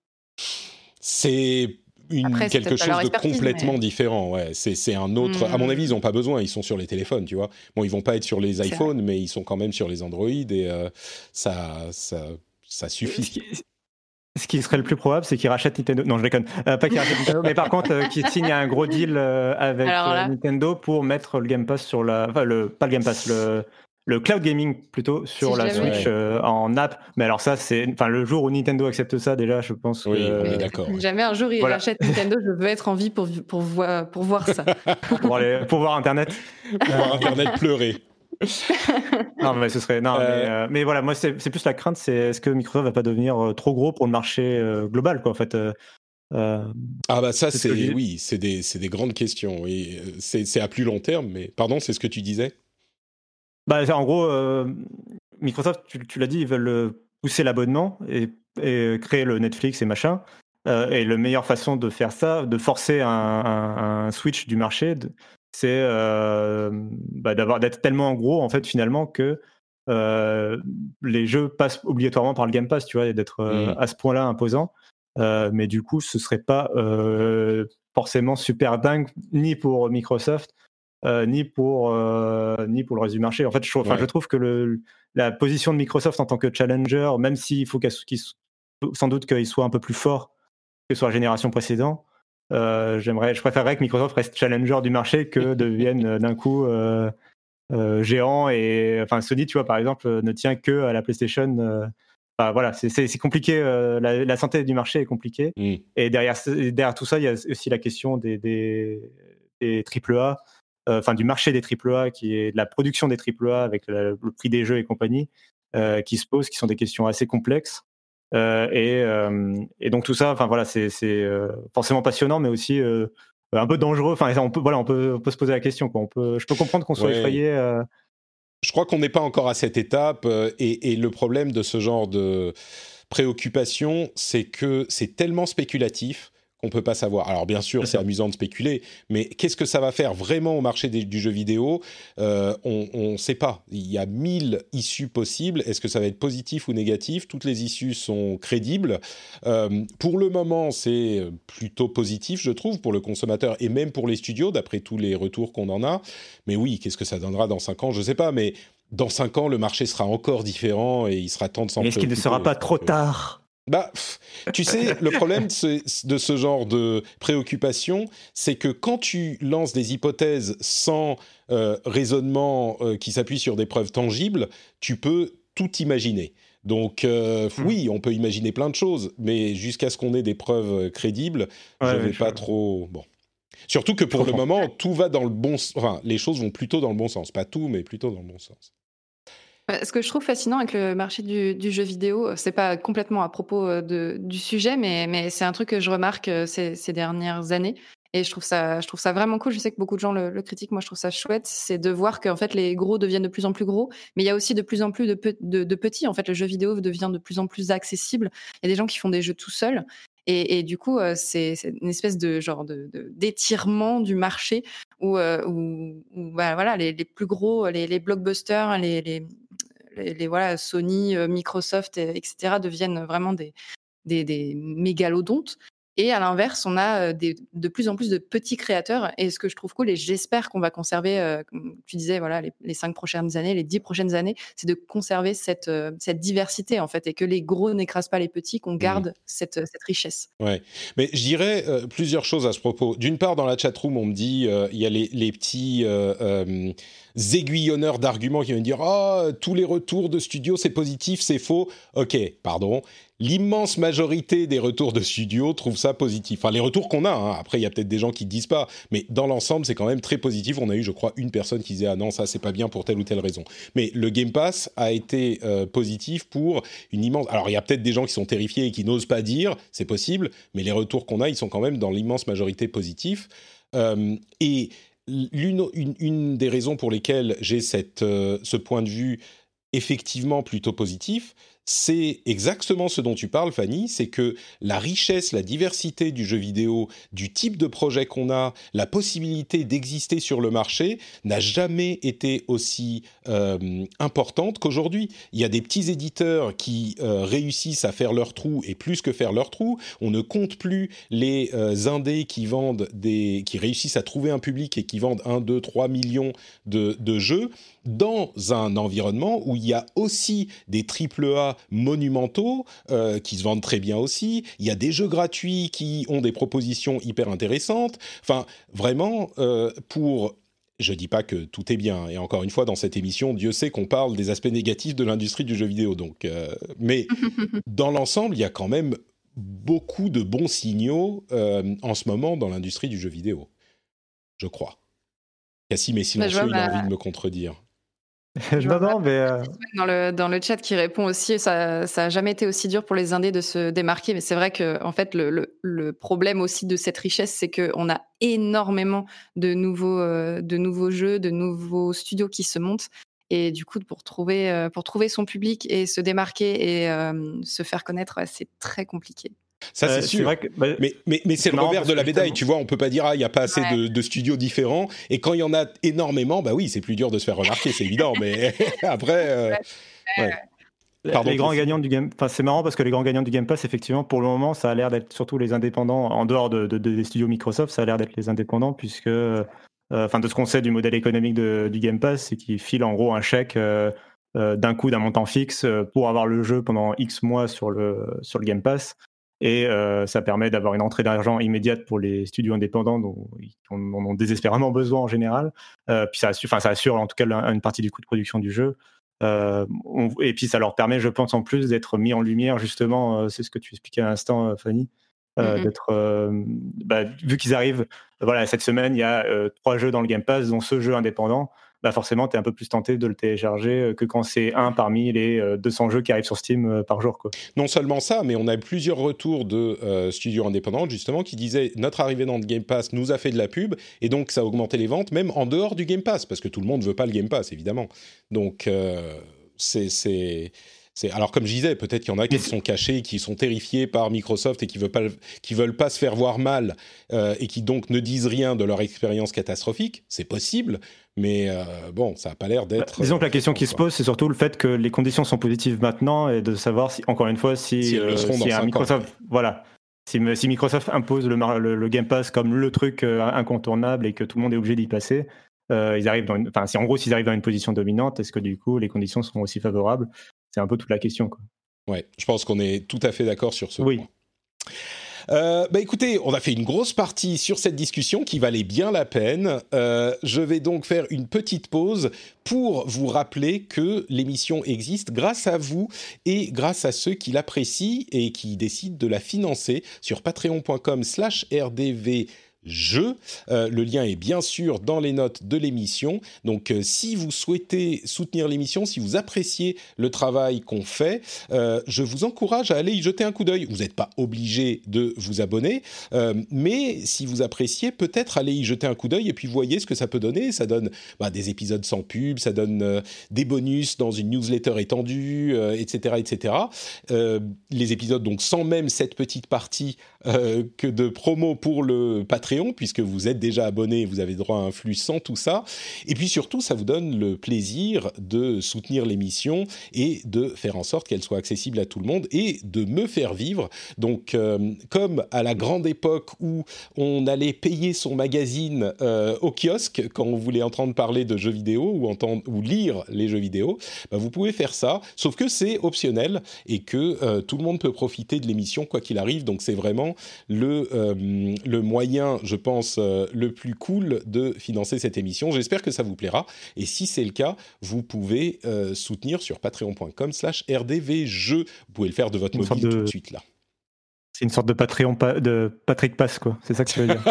C'est quelque chose de complètement différent. Ouais, c'est un autre. À mon avis, ils n'ont pas besoin. Ils sont sur les téléphones, tu vois. Bon, ils vont pas être sur les iPhones, mais ils sont quand même sur les Android et euh, ça, ça, ça suffit.
Ce qui serait le plus probable, c'est qu'ils rachètent Nintendo. Non, je déconne. Euh, pas qu'ils rachètent Nintendo, mais par contre, euh, qu'ils signent un gros deal avec Nintendo pour mettre le Game Pass sur la. Enfin, le, pas le Game Pass, le, le cloud gaming plutôt sur la Switch euh, en app. Mais alors ça, c'est, enfin, le jour où Nintendo accepte ça, déjà, je pense.
Oui, on est d'accord.
Jamais un jour il achète Nintendo, je veux être en vie pour pour voir pour voir ça. (laughs)
pour, aller, pour voir Internet.
pour voir Internet pleurer. (laughs)
non mais ce serait non mais, euh. Euh, mais, voilà moi c'est plus la crainte c'est est-ce que Microsoft va pas devenir trop gros pour le marché global quoi en fait
ah bah ça c'est oui c'est des c'est des grandes questions oui c'est à plus long terme mais pardon c'est ce que tu disais?
Bah, en gros, euh, Microsoft, tu, l'as dit, ils veulent euh, pousser l'abonnement et, créer le Netflix et machin. Euh, et la meilleure façon de faire ça, de forcer un, switch du marché, c'est bah, d'avoir d'être tellement gros en fait finalement que les jeux passent obligatoirement par le Game Pass, tu vois, et d'être mmh. à ce point-là imposant. mais du coup, ce serait pas forcément super dingue ni pour Microsoft ni pour euh, ni pour le reste du marché. En fait, je, je trouve que le, la position de Microsoft en tant que challenger, même s'il faut sans doute qu'il soit un peu plus fort que sur la génération précédente, euh, j'aimerais, je préférerais que Microsoft reste challenger du marché que (laughs) devienne d'un coup géant. Et enfin, Sony, tu vois, par exemple, ne tient que à la PlayStation. voilà, c'est compliqué. La, santé du marché est compliquée. Mm. Et derrière, derrière tout ça, il y a aussi la question des, des, des AAA euh, enfin du marché des AAA, qui est de la production des AAA avec le, prix des jeux et compagnie, euh, qui se posent, qui sont des questions assez complexes. Euh, et, donc tout ça, enfin voilà, c'est forcément passionnant, mais aussi un peu dangereux. Enfin, on peut, voilà, on peut, se poser la question. Quoi. On peut, je peux comprendre qu'on soit effrayé.
Je crois qu'on n'est pas encore à cette étape, et, et, le problème de ce genre de préoccupation, c'est que c'est tellement spéculatif qu'on peut pas savoir. Alors bien sûr, c'est amusant de spéculer, mais qu'est-ce que ça va faire vraiment au marché du jeu vidéo? Euh, On ne sait pas. Il y a mille issues possibles. Est-ce que ça va être positif ou négatif? Toutes les issues sont crédibles. Euh, pour le moment, c'est plutôt positif, je trouve, pour le consommateur et même pour les studios, d'après tous les retours qu'on en a. Mais oui, qu'est-ce que ça donnera dans cinq ans? Je ne sais pas, mais dans cinq ans, le marché sera encore différent et il sera temps de s'en
Est-ce qu'il ne sera pas trop tard?
Bah, tu sais, le problème de ce, genre de préoccupation, c'est que quand tu lances des hypothèses sans euh, raisonnement euh, qui s'appuie sur des preuves tangibles, tu peux tout imaginer. Donc euh, hmm. oui, on peut imaginer plein de choses, mais jusqu'à ce qu'on ait des preuves crédibles, je ne vais pas trop. Bon. Surtout que pour le moment, tout va dans le bon. Enfin, les choses vont plutôt dans le bon sens. Pas tout, mais plutôt dans le bon sens.
Ce que je trouve fascinant avec le marché du, jeu vidéo, c'est pas complètement à propos du sujet, mais, mais c'est un truc que je remarque ces, ces dernières années. Et je trouve ça, je trouve ça vraiment cool. Je sais que beaucoup de gens le, critiquent. Moi, je trouve ça chouette. C'est de voir qu'en fait, les gros deviennent de plus en plus gros, mais il y a aussi de plus en plus de, de, petits. En fait, le jeu vidéo devient de plus en plus accessible. Il y a des gens qui font des jeux tout seuls. Et, du coup, euh, c'est une espèce de genre de d'étirement du marché où, euh, où, bah, voilà, les, les, plus gros, les, les blockbusters, les, les, les, voilà, Sony, euh, Microsoft, etc., deviennent vraiment des, mégalodontes. Et à l'inverse, on a des, de plus en plus de petits créateurs. Et ce que je trouve cool, et j'espère qu'on va conserver, comme tu disais, voilà, les, cinq prochaines années, les dix prochaines années, c'est de conserver cette, cette diversité, en fait, et que les gros n'écrasent pas les petits, qu'on mmh. garde cette, cette, richesse.
Ouais. Mais je dirais plusieurs choses à ce propos. D'une part, dans la chatroom, on me dit, il y a les, les petits aiguillonneurs d'arguments qui viennent dire, oh, tous les retours de studio, c'est positif, c'est faux. Ok, pardon l'immense majorité des retours de studio trouvent ça positif. Enfin, les retours qu'on a, hein. après il y a peut-être des gens qui ne disent pas, mais dans l'ensemble c'est quand même très positif. On a eu, je crois, une personne qui disait ah non ça c'est pas bien pour telle ou telle raison. Mais le Game Pass a été euh, positif pour une immense. Alors il y a peut-être des gens qui sont terrifiés et qui n'osent pas dire, c'est possible, mais les retours qu'on a, ils sont quand même dans l'immense majorité positifs. Euh, et une, des raisons pour lesquelles j'ai cette, euh, ce point de vue effectivement plutôt positif, c'est exactement ce dont tu parles, Fanny, c'est que la richesse, la diversité du jeu vidéo, du type de projet qu'on a, la possibilité d'exister sur le marché n'a jamais été aussi euh, importante qu'aujourd'hui. Il y a des petits éditeurs qui euh, réussissent à faire leur trou et plus que faire leur trou. On ne compte plus les euh, indés qui vendent des, qui réussissent à trouver un public et qui vendent 1, 2, 3 millions de, jeux dans un environnement où il y a aussi des Monumentaux euh, qui se vendent très bien aussi. Il y a des jeux gratuits qui ont des propositions hyper intéressantes. Enfin, vraiment, euh, pour je dis pas que tout est bien. Et encore une fois, dans cette émission, Dieu sait qu'on parle des aspects négatifs de l'industrie du jeu vidéo. Donc, euh, mais (laughs) dans l'ensemble, il y a quand même beaucoup de bons signaux en ce moment dans l'industrie du jeu vidéo. Je crois. Cassim est silencieux, il a envie de me contredire. (laughs)
Euh,
dans, le, dans le chat qui répond aussi, ça n'a jamais été aussi dur pour les Indés de se démarquer. Mais c'est vrai que, en fait, le, le, problème aussi de cette richesse, c'est qu'on a énormément de nouveaux, euh, de nouveaux jeux, de nouveaux studios qui se montent. Et du coup, pour trouver, euh, pour trouver son public et se démarquer et se faire connaître, c'est très compliqué.
Ça, c'est euh, sûr. Bah, mais, mais, mais c'est le revers de la médaille, tu vois. On peut pas dire, ah, il n'y a pas assez de, studios différents. Et quand il y en a énormément, bah oui, c'est plus dur de se faire remarquer, c'est évident. Mais (laughs) après. Euh,
les grands gagnants du Game, enfin c'est marrant parce que les grands gagnants du Game Pass, effectivement, pour le moment, ça a l'air d'être surtout les indépendants, en dehors de, des studios Microsoft, ça a l'air d'être les indépendants puisque, euh, enfin de ce qu'on sait du modèle économique du Game Pass, c'est qu'ils filent en gros un chèque d'un coup d'un montant fixe pour avoir le jeu pendant X mois sur le sur le Game Pass et euh, ça permet d'avoir une entrée d'argent immédiate pour les studios indépendants dont ils en ont désespérément besoin en général. Euh, puis ça assure, ça assure en tout cas une partie du coût de production du jeu. Euh, et puis ça leur permet, je pense, en plus d'être mis en lumière justement. c'est ce que tu expliquais à l'instant, Fanny. Mm-hmm. d'être bah, vu qu'ils arrivent voilà cette semaine il y a trois jeux dans le Game Pass dont ce jeu indépendant bah forcément, tu es un peu plus tenté de le télécharger euh, que quand c'est un parmi les 200 euh, jeux qui arrivent sur Steam euh, par jour. Quoi.
Non seulement ça, mais on a plusieurs retours de studios indépendants, justement, qui disaient notre arrivée dans le Game Pass nous a fait de la pub, et donc ça a augmenté les ventes, même en dehors du Game Pass, parce que tout le monde ne veut pas le Game Pass, évidemment. Donc, c'est alors comme je disais, peut-être qu'il y en a qui sont cachés, qui sont terrifiés par Microsoft et qui veulent pas, qui veulent pas se faire voir mal euh, et qui donc ne disent rien de leur expérience catastrophique. C'est possible, mais euh, bon, ça n'a pas l'air d'être.
Bah, disons que la question qui se pose, c'est surtout le fait que les conditions sont positives maintenant et de savoir si, encore une fois, si, si, euh, Microsoft, voilà, si, Microsoft impose le, Game Pass comme le truc incontournable et que tout le monde est obligé d'y passer. ils arrivent dans enfin, si en gros, s'ils arrivent dans une position dominante, est-ce que du coup les conditions seront aussi favorables? C'est un peu toute la question. Quoi.
Ouais, je pense qu'on est tout à fait d'accord sur ce
oui.
point. Euh, bah écoutez, on a fait une grosse partie sur cette discussion qui valait bien la peine. Euh, je vais donc faire une petite pause pour vous rappeler que l'émission existe grâce à vous et grâce à ceux qui l'apprécient et qui décident de la financer sur patreon.com/rdv jeu. Euh, le lien est bien sûr dans les notes de l'émission. Donc euh, si vous souhaitez soutenir l'émission, si vous appréciez le travail qu'on fait, euh, je vous encourage à aller y jeter un coup d'œil. Vous n'êtes pas obligé de vous abonner, mais si vous appréciez, peut-être aller y jeter un coup d'œil et puis voyez ce que ça peut donner. Ça donne bah, des épisodes sans pub, ça donne des bonus dans une newsletter étendue, etc., etc. les épisodes donc sans même cette petite partie que de promo pour le Patreon puisque vous êtes déjà abonné vous avez droit à un flux sans tout ça. Et puis surtout, ça vous donne le plaisir de soutenir l'émission et de faire en sorte qu'elle soit accessible à tout le monde et de me faire vivre. Donc, euh, comme à la grande époque où on allait payer son magazine euh, au kiosque quand on voulait entendre parler de jeux vidéo ou, entendre, ou lire les jeux vidéo, bah, vous pouvez faire ça, sauf que c'est optionnel et que euh, tout le monde peut profiter de l'émission quoi qu'il arrive. Donc, c'est vraiment le, le moyen, je pense, euh, le plus cool de financer cette émission. J'espère que ça vous plaira. Et si c'est le cas, vous pouvez euh, soutenir sur patreon.com slash rdvjeux. Vous pouvez le faire de votre mobile tout de suite là.
C'est une sorte de Patreon de Patrick Pass, quoi. C'est ça que tu veux dire.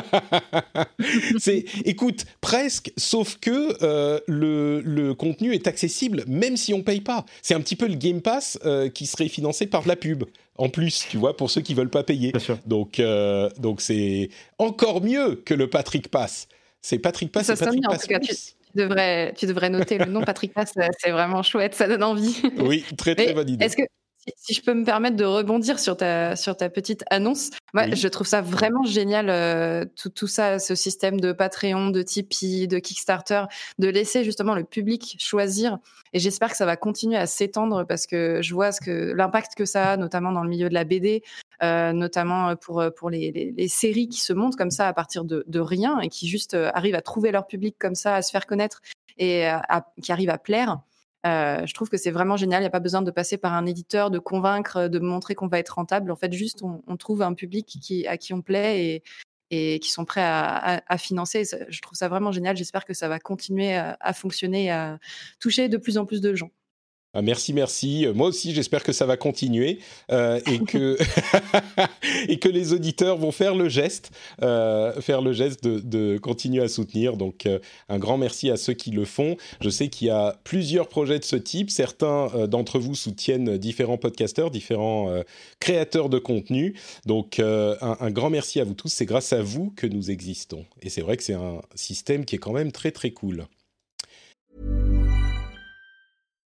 (laughs)
c'est, écoute, presque, sauf que euh, le, le, contenu est accessible même si on paye pas. C'est un petit peu le Game Pass qui serait financé par de la pub en plus, tu vois, pour ceux qui veulent pas payer. Donc, euh, donc c'est encore mieux que le Patrick Pass. C'est Patrick Pass. Ça Patrick Pass
tu, devrais, tu devrais noter le nom Patrick Pass. C'est vraiment chouette, ça donne envie.
Oui, très très bonne idée.
Est-ce que si je peux me permettre de rebondir sur ta, sur ta petite annonce, moi, je trouve ça vraiment génial, euh, tout, tout, ça, ce système de Patreon, de Tipeee, de Kickstarter, de laisser justement le public choisir. Et j'espère que ça va continuer à s'étendre parce que je vois ce que l'impact que ça a, notamment dans le milieu de la BD, euh, notamment pour, pour les, les, les, séries qui se montent comme ça à partir de, de rien et qui juste euh, arrivent à trouver leur public comme ça, à se faire connaître et à, qui arrivent à plaire. Euh, je trouve que c'est vraiment génial. Il n'y a pas besoin de passer par un éditeur, de convaincre, de montrer qu'on va être rentable. En fait, juste, on, trouve un public à qui on plaît et, qui sont prêts à, financer. Je trouve ça vraiment génial. J'espère que ça va continuer à, à fonctionner, à toucher de plus en plus de gens.
Ah, merci, merci. Moi aussi, j'espère que ça va continuer euh, et que (laughs) (laughs) et que les auditeurs vont faire le geste, euh, faire le geste de, de, continuer à soutenir. Donc, euh, un grand merci à ceux qui le font. Je sais qu'il y a plusieurs projets de ce type. Certains d'entre vous soutiennent différents podcasteurs, différents créateurs de contenu. Donc, un, un, grand merci à vous tous. C'est grâce à vous que nous existons. Et c'est vrai que c'est un système qui est quand même très très cool.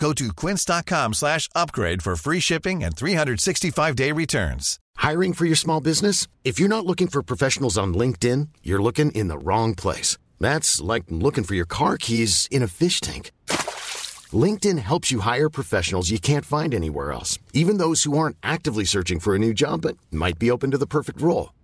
Go to quince.com slash upgrade for free shipping and 365-day returns.
Hiring for your small business? If you're not looking for professionals on LinkedIn, you're looking in the wrong place. That's like looking for your car keys in a fish tank. LinkedIn helps you hire professionals you can't find anywhere else, even those who aren't actively searching for a new job but might be open to the perfect role.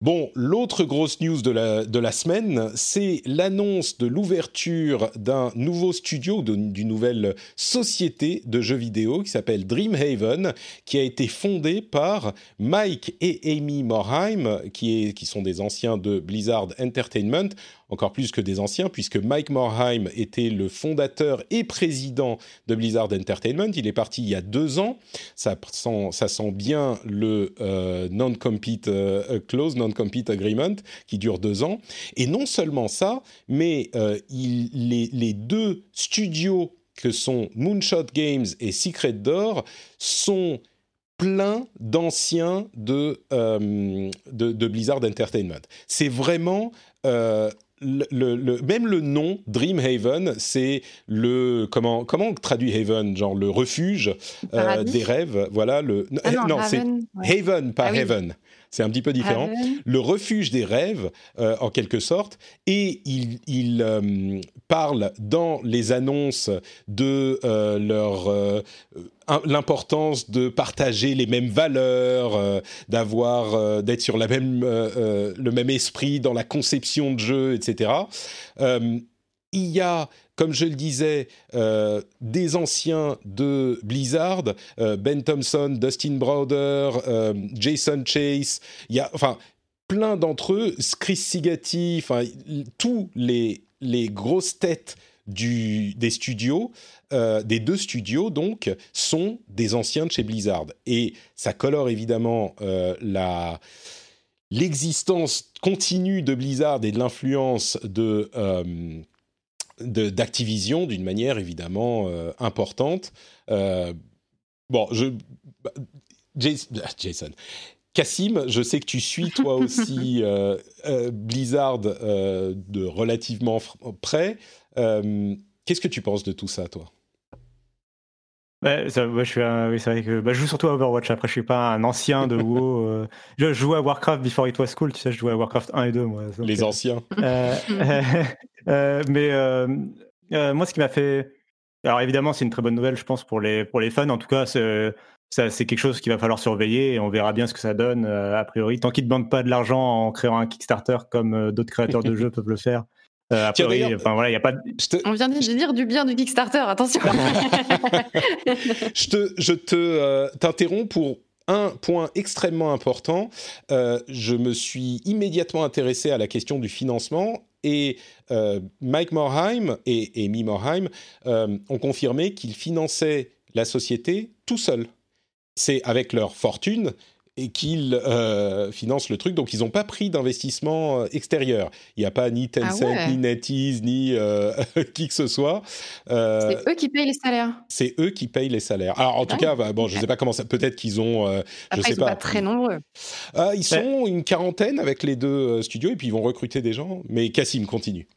Bon, l'autre grosse news de la, semaine, c'est l'annonce de l'ouverture d'un nouveau studio, d'une nouvelle société de jeux vidéo qui s'appelle Dreamhaven, qui a été fondée par Mike et Amy Morheim, qui sont des anciens de Blizzard Entertainment encore plus que des anciens, puisque Mike Morheim était le fondateur et président de Blizzard Entertainment. Il est parti il y a deux ans. Ça sent, bien le euh, non-compete euh, clause, non-compete agreement, qui dure deux ans. Et non seulement ça, mais euh, les, deux studios que sont Moonshot Games et Secret Door sont pleins d'anciens de, Blizzard Entertainment. C'est vraiment le, même le nom Dreamhaven, c'est le comment comment on traduit Haven, genre le refuge euh, des rêves. Voilà le
ah non,
c'est Haven, pas ah Heaven. C'est un petit peu différent. Le refuge des rêves, en quelque sorte, et il, il parle dans les annonces de leur l'importance de partager les mêmes valeurs, euh, d'avoir, euh, d'être sur la même, euh, le même esprit dans la conception de jeu, etc. il y a, comme je le disais, des anciens de Blizzard, Ben Thompson, Dustin Browder, Jason Chase. Il y plein d'entre eux, Chris Sigati, enfin, tous les grosses têtes des studios, euh, des deux studios donc, sont des anciens de chez Blizzard. Et ça colore évidemment euh, l'existence continue de Blizzard et de l'influence de euh, d'Activision d'une manière évidemment importante. bon, je bah, Jason. Cassim, je sais que tu suis toi (laughs) aussi Blizzard de relativement près. Euh, qu'est-ce que tu penses de tout ça, toi?
Ça, je suis oui, c'est vrai que bah, je joue surtout à Overwatch. Après, je suis pas un ancien de WoW. (laughs) Euh, je jouais à Warcraft before it was cool. Tu sais, je jouais à Warcraft 1 et 2. Moi,
Les anciens.
Euh, (laughs) mais moi, ce qui m'a fait. Alors, évidemment, c'est une très bonne nouvelle, je pense, pour les, pour les fans. En tout cas, c'est, c'est quelque chose qu'il va falloir surveiller et on verra bien ce que ça donne, a priori. Tant qu'ils ne demandent pas de l'argent en créant un Kickstarter comme d'autres créateurs de jeux (laughs) peuvent le faire. Euh, enfin, voilà, y a pas
On vient de dire du bien du Kickstarter, attention. (laughs)
je te, je te euh, t'interromps pour un point extrêmement important. Euh, je me suis immédiatement intéressé à la question du financement et Mike Morheim et Amy Morheim ont confirmé qu'ils finançaient la société tout seuls. C'est avec leur fortune et qu'ils euh, financent le truc. Donc, ils n'ont pas pris d'investissement euh, extérieur. Il n'y a pas ni Tencent, ah ni NetEase, ni euh, (laughs) qui que ce soit.
c'est eux qui payent les salaires.
C'est eux qui payent les salaires. Alors, en tout cas, bah, bon, je ne sais pas comment ça. Peut-être qu'ils ont.
Après,
je sais
ils sont pas. très nombreux.
ils sont une quarantaine avec les deux studios et puis ils vont recruter des gens. Mais Cassim continue.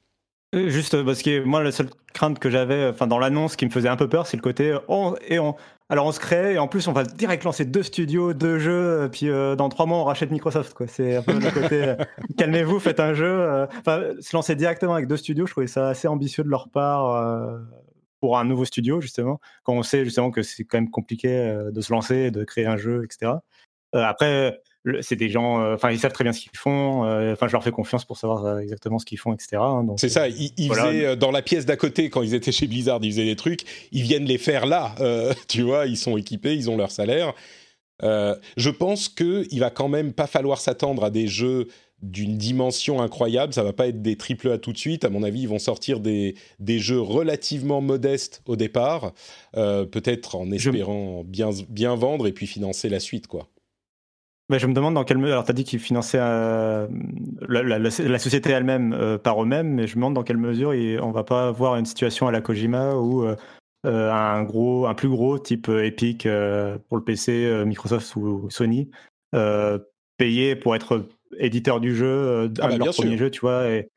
Juste parce que moi, la seule crainte que j'avais, enfin dans l'annonce qui me faisait un peu peur, c'est le côté oh, et on, alors on se crée et en plus on va direct lancer deux studios, deux jeux, puis euh, dans trois mois on rachète Microsoft quoi. C'est un peu le côté euh, (laughs) calmez-vous, faites un jeu. Euh, enfin se lancer directement avec deux studios, je trouvais ça assez ambitieux de leur part pour un nouveau studio justement, quand on sait justement que c'est quand même compliqué de se lancer, de créer un jeu, etc. après c'est des gens, euh, enfin, ils savent très bien ce qu'ils font. Euh, enfin, je leur fais confiance pour savoir euh, exactement ce qu'ils font, etc.
Hein, c'est ça. Ils, faisaient dans la pièce d'à côté quand ils étaient chez Blizzard, ils faisaient des trucs. Ils viennent les faire là. (laughs) tu vois, ils sont équipés, ils ont leur salaire. je pense que il va quand même pas falloir s'attendre à des jeux d'une dimension incroyable. Ça va pas être des triple A tout de suite. À mon avis, ils vont sortir des, des jeux relativement modestes au départ, peut-être en espérant bien, bien vendre et puis financer la suite, quoi.
Je me demande dans quelle mesure. Alors, tu as dit qu'ils finançaient euh, la, société elle-même euh, par eux-mêmes, mais je me demande dans quelle mesure on on va pas avoir une situation à la Kojima où euh, un, gros, un plus gros type Epic pour le PC, Microsoft ou Sony, payer pour être éditeur du jeu, ah un bah, de leurs premiers jeux, tu vois. Et,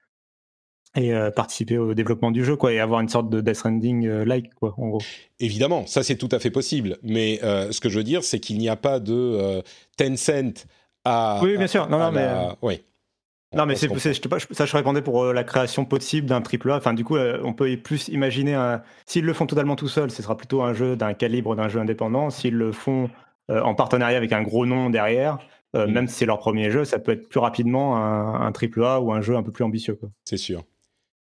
et euh, participer au développement du jeu quoi et avoir une sorte de Death Stranding euh, like quoi en gros.
Évidemment, ça c'est tout à fait possible, mais euh, ce que je veux dire c'est qu'il n'y a pas de Tencent à
Oui, bien sûr. Non non mais oui. Non mais c'est ça je répondais pour la création possible d'un triple A. Enfin du coup on peut plus imaginer un... s'ils le font totalement tout seul, ce sera plutôt un jeu d'un calibre d'un jeu indépendant. S'ils le font en partenariat avec un gros nom derrière, mm. même si c'est leur premier jeu, ça peut être plus rapidement un, un triple A ou un jeu un peu plus ambitieux.
C'est sûr.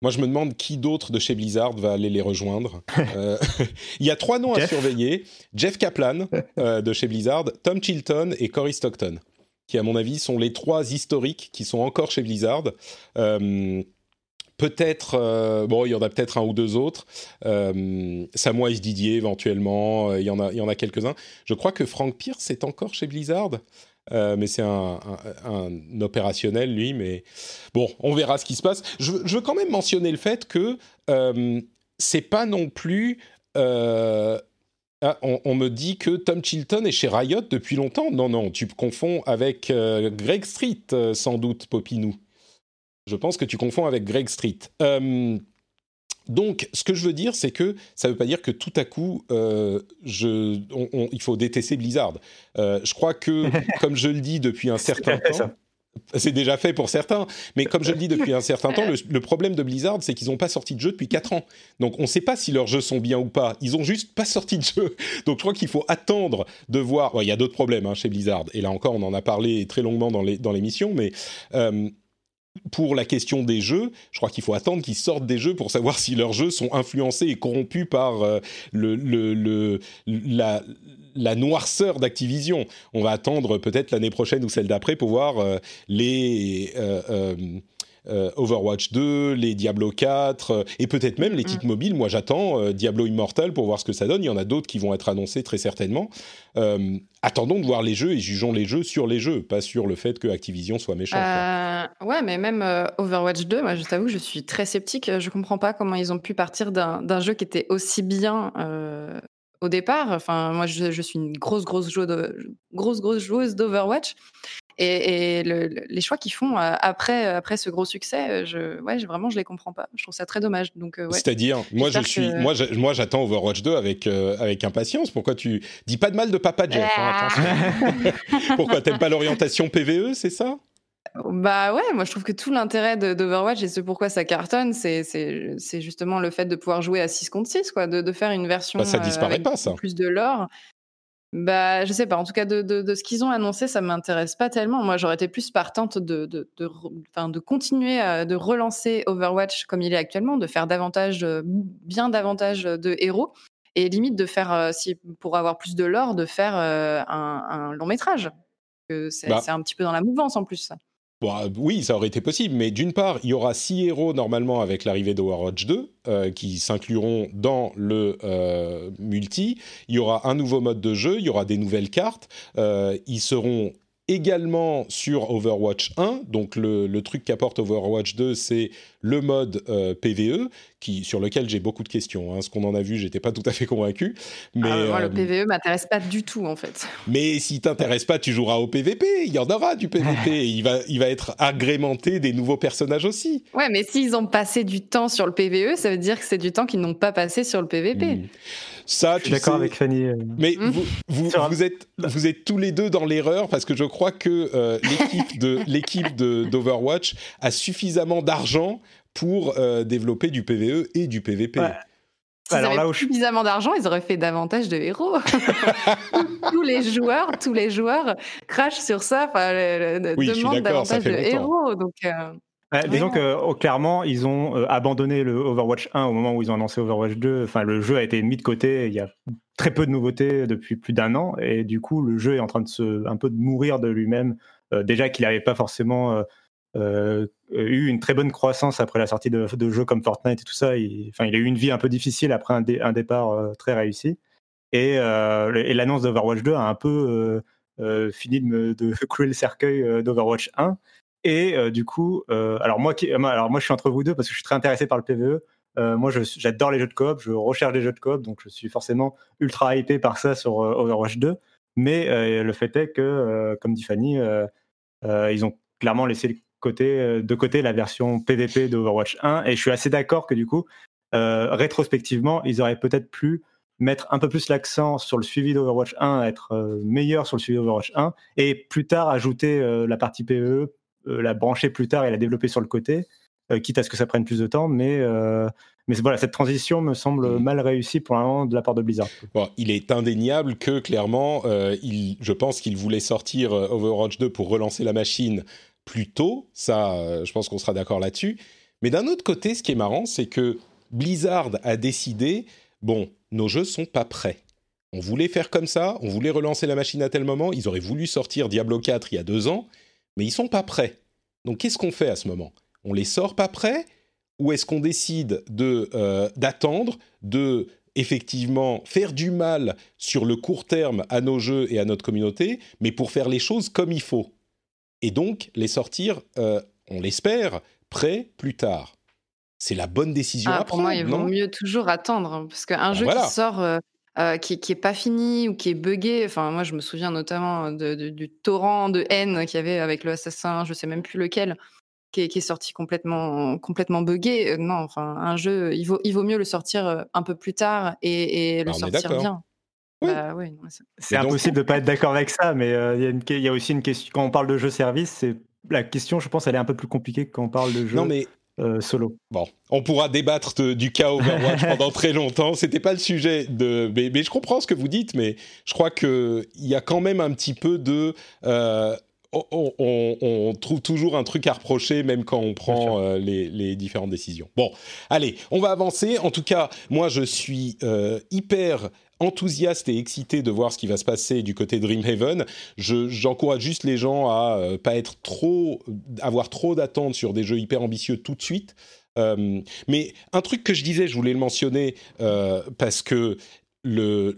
Moi, je me demande qui d'autre de chez Blizzard va aller les rejoindre. (laughs) Euh, (laughs) il y a trois noms à surveiller Jeff Kaplan (laughs) euh, de chez Blizzard, Tom Chilton et Cory Stockton, qui, à mon avis, sont les trois historiques qui sont encore chez Blizzard. Euh, peut-être, bon, il y en a peut-être un ou deux autres. Samwise Didier, éventuellement, il y en a, il y en a quelques-uns. Je crois que Frank Pierce est encore chez Blizzard. Euh, mais c'est un, opérationnel, lui. Mais bon, on verra ce qui se passe. Je, veux quand même mentionner le fait que euh, c'est pas non plus. Euh, ah, on, me dit que Tom Chilton est chez Riot depuis longtemps. Non, non, tu confonds avec Greg Street, sans doute, Popinou. Je pense que tu confonds avec Greg Street. Donc, ce que je veux dire, c'est que ça ne veut pas dire que tout à coup, euh, je, il faut détester Blizzard. Euh, je crois que, (laughs) comme je le dis depuis un certain temps, c'est déjà fait pour certains, mais comme je le dis depuis un certain temps, le, problème de Blizzard, c'est qu'ils n'ont pas sorti de jeu depuis 4 ans. Donc on ne sait pas si leurs jeux sont bien ou pas. Ils ont juste pas sorti de jeu. Donc je crois qu'il faut attendre de voir. Il y a d'autres problèmes hein, chez Blizzard, et là encore, on en a parlé très longuement dans l'émission, mais euh, pour la question des jeux, je crois qu'il faut attendre qu'ils sortent des jeux pour savoir si leurs jeux sont influencés et corrompus par euh, la, noirceur d'Activision. On va attendre peut-être l'année prochaine ou celle d'après pour voir euh, les... Euh, euh, Overwatch 2, les Diablo 4 euh, et peut-être même les titres mm. mobiles. Moi, j'attends euh, Diablo Immortal pour voir ce que ça donne. Il y en a d'autres qui vont être annoncés très certainement. attendons de voir les jeux et jugeons les jeux sur les jeux, pas sur le fait que Activision soit méchant.
ouais, mais même Overwatch 2, moi, je t'avoue, je suis très sceptique. Je comprends pas comment ils ont pu partir d'un jeu qui était aussi bien au départ. Enfin, moi, je, suis une grosse, grosse, grosse, grosse joueuse d'Overwatch. Et, les choix qu'ils font euh, après, après ce gros succès, euh, je, ouais, vraiment, je les comprends pas. Je trouve ça très dommage. Donc, euh,
C'est-à-dire, moi, je suis, moi, moi, j'attends Overwatch 2 avec, avec impatience. Pourquoi tu dis pas de mal de Papa Jeff hein. (laughs) Pourquoi t'aimes pas l'orientation PVE, c'est ça?
Bah ouais, moi je trouve que tout l'intérêt d'Overwatch et ce pourquoi ça cartonne, c'est justement le fait de pouvoir jouer à 6 contre 6, quoi, de, de faire une version
bah, ça disparaît avec pas, ça.
plus de lore. Bah, je sais pas. En tout cas, de, de, ce qu'ils ont annoncé, ça m'intéresse pas tellement. Moi, j'aurais été plus partante de, de, de, continuer à, de relancer Overwatch comme il est actuellement, de faire davantage, bien davantage de héros, et limite de faire, euh, si, pour avoir plus de lore, de faire euh, un, long métrage. Bah c'est un petit peu dans la mouvance en plus.
Bon, oui, ça aurait été possible, mais d'une part, il y aura six héros normalement avec l'arrivée d'Overwatch 2 euh, qui s'incluront dans le euh, multi. Il y aura un nouveau mode de jeu, il y aura des nouvelles cartes. Euh, ils seront également sur Overwatch 1. Donc le, truc qu'apporte Overwatch 2, c'est le mode euh, PVE, qui, sur lequel j'ai beaucoup de questions. Hein. Ce qu'on en a vu, j'étais pas tout à fait convaincu. Mais,
ah, moi, le euh, PVE m'intéresse pas du tout, en fait.
Mais si t'intéresse pas, tu joueras au PVP. Il y en aura du PVP. (laughs) il, va, il va être agrémenté des nouveaux personnages aussi.
Ouais, mais s'ils ont passé du temps sur le PVE, ça veut dire que c'est du temps qu'ils n'ont pas passé sur le PVP.
Hmm. Ça, je suis d'accord avec Fanny. Euh.
Mais hmm. vous, vous, vous, êtes, vous êtes tous les deux dans l'erreur parce que je crois que l'équipe de l'équipe d'Overwatch a suffisamment d'argent pour euh, développer du PVE et du PVP.
S'ils Alors là où suffisamment d'argent, ils auraient fait davantage de héros. (laughs) tous les joueurs, tous les joueurs crachent sur ça, enfin, demandent davantage de héros. Donc,
euh, disons que oh, clairement, ils ont euh, abandonné le Overwatch 1 au moment où ils ont annoncé Overwatch 2. Enfin, le jeu a été mis de côté. Il y a très peu de nouveautés depuis plus d'un an, et du coup, le jeu est en train de se un peu de mourir de lui-même. déjà qu'il n'avait pas forcément euh, eu une très bonne croissance après la sortie de, jeux comme Fortnite et tout ça. Il, enfin, il a eu une vie un peu difficile après un, départ euh, très réussi. Et, euh, l'annonce d'Overwatch 2 a un peu fini de, de (laughs) couler le cercueil d'Overwatch 1. Et du coup, alors moi, qui, alors moi, je suis entre vous deux parce que je suis très intéressé par le PVE. moi, j'adore les jeux de coop, je recherche des jeux de coop, donc je suis forcément ultra hypé par ça sur Overwatch 2. Mais le fait est que, comme dit Fanny, ils ont clairement laissé côté, euh, de côté la version PvP d'Overwatch 1. Et je suis assez d'accord que du coup, euh, rétrospectivement, ils auraient peut-être pu mettre un peu plus l'accent sur le suivi d'Overwatch 1, être euh, meilleur sur le suivi d'Overwatch 1, et plus tard ajouter la partie PvE, la brancher plus tard et la développer sur le côté, quitte à ce que ça prenne plus de temps. Mais, mais voilà, cette transition me semble mmh. mal réussie pour l'instant de la part de Blizzard.
Bon, il est indéniable que clairement, il, je pense qu'il voulait sortir Overwatch 2 pour relancer la machine plus tôt, ça, euh, je pense qu'on sera d'accord là-dessus. Mais d'un autre côté, ce qui est marrant, c'est que Blizzard a décidé, bon, nos jeux sont pas prêts. On voulait faire comme ça, on voulait relancer la machine à tel moment, ils auraient voulu sortir Diablo 4 il y a deux ans, mais ils sont pas prêts. Donc qu'est-ce qu'on fait à ce moment? On les sort pas prêts ou est-ce qu'on décide de euh, d'attendre, de effectivement faire du mal sur le court terme à nos jeux et à notre communauté, mais pour faire les choses comme il faut? Et donc les sortir, euh, on l'espère, prêts plus tard. C'est la bonne décision
ah,
à
prendre.
Pour
moi, il vaut mieux toujours attendre, hein, parce qu'un bah, jeu qui sort, euh, euh, qui, qui est pas fini ou qui est buggé. Enfin, moi, je me souviens notamment du torrent de haine qu'il y avait avec le assassin, je sais même plus lequel. qui est, sorti complètement, complètement buggé. non, enfin, un jeu, il vaut, il vaut mieux le sortir un peu plus tard et, le sortir bien.
Bah, c'est impossible de ne (laughs) pas être d'accord avec ça, mais il y, a aussi une question. Quand on parle de jeu service, c'est la question, je pense, elle est un peu plus compliquée que quand on parle de jeu. mais solo.
Bon, on pourra débattre du cas Overwatch (laughs) pendant très longtemps. C'était pas le sujet de. Mais, je comprends ce que vous dites, mais je crois qu'il y a quand même un petit peu de. on, trouve toujours un truc à reprocher, même quand on prend les, les, différentes décisions. Bon, allez, on va avancer. En tout cas, moi, je suis hyper enthousiaste et excité de voir ce qui va se passer du côté Dreamhaven. J'encourage juste les gens à euh, pas être trop, avoir trop d'attentes sur des jeux hyper ambitieux tout de suite. Euh, mais un truc que je disais, je voulais le mentionner euh, parce que l'idée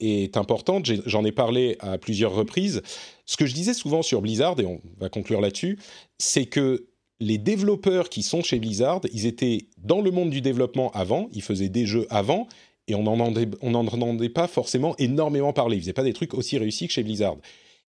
est importante. J'en ai, parlé à plusieurs reprises. Ce que je disais souvent sur Blizzard, et on va conclure là-dessus, c'est que les développeurs qui sont chez Blizzard, ils étaient dans le monde du développement avant, ils faisaient des jeux avant, et on n'en entendait, pas forcément énormément parler. Ils faisaient pas des trucs aussi réussis que chez Blizzard.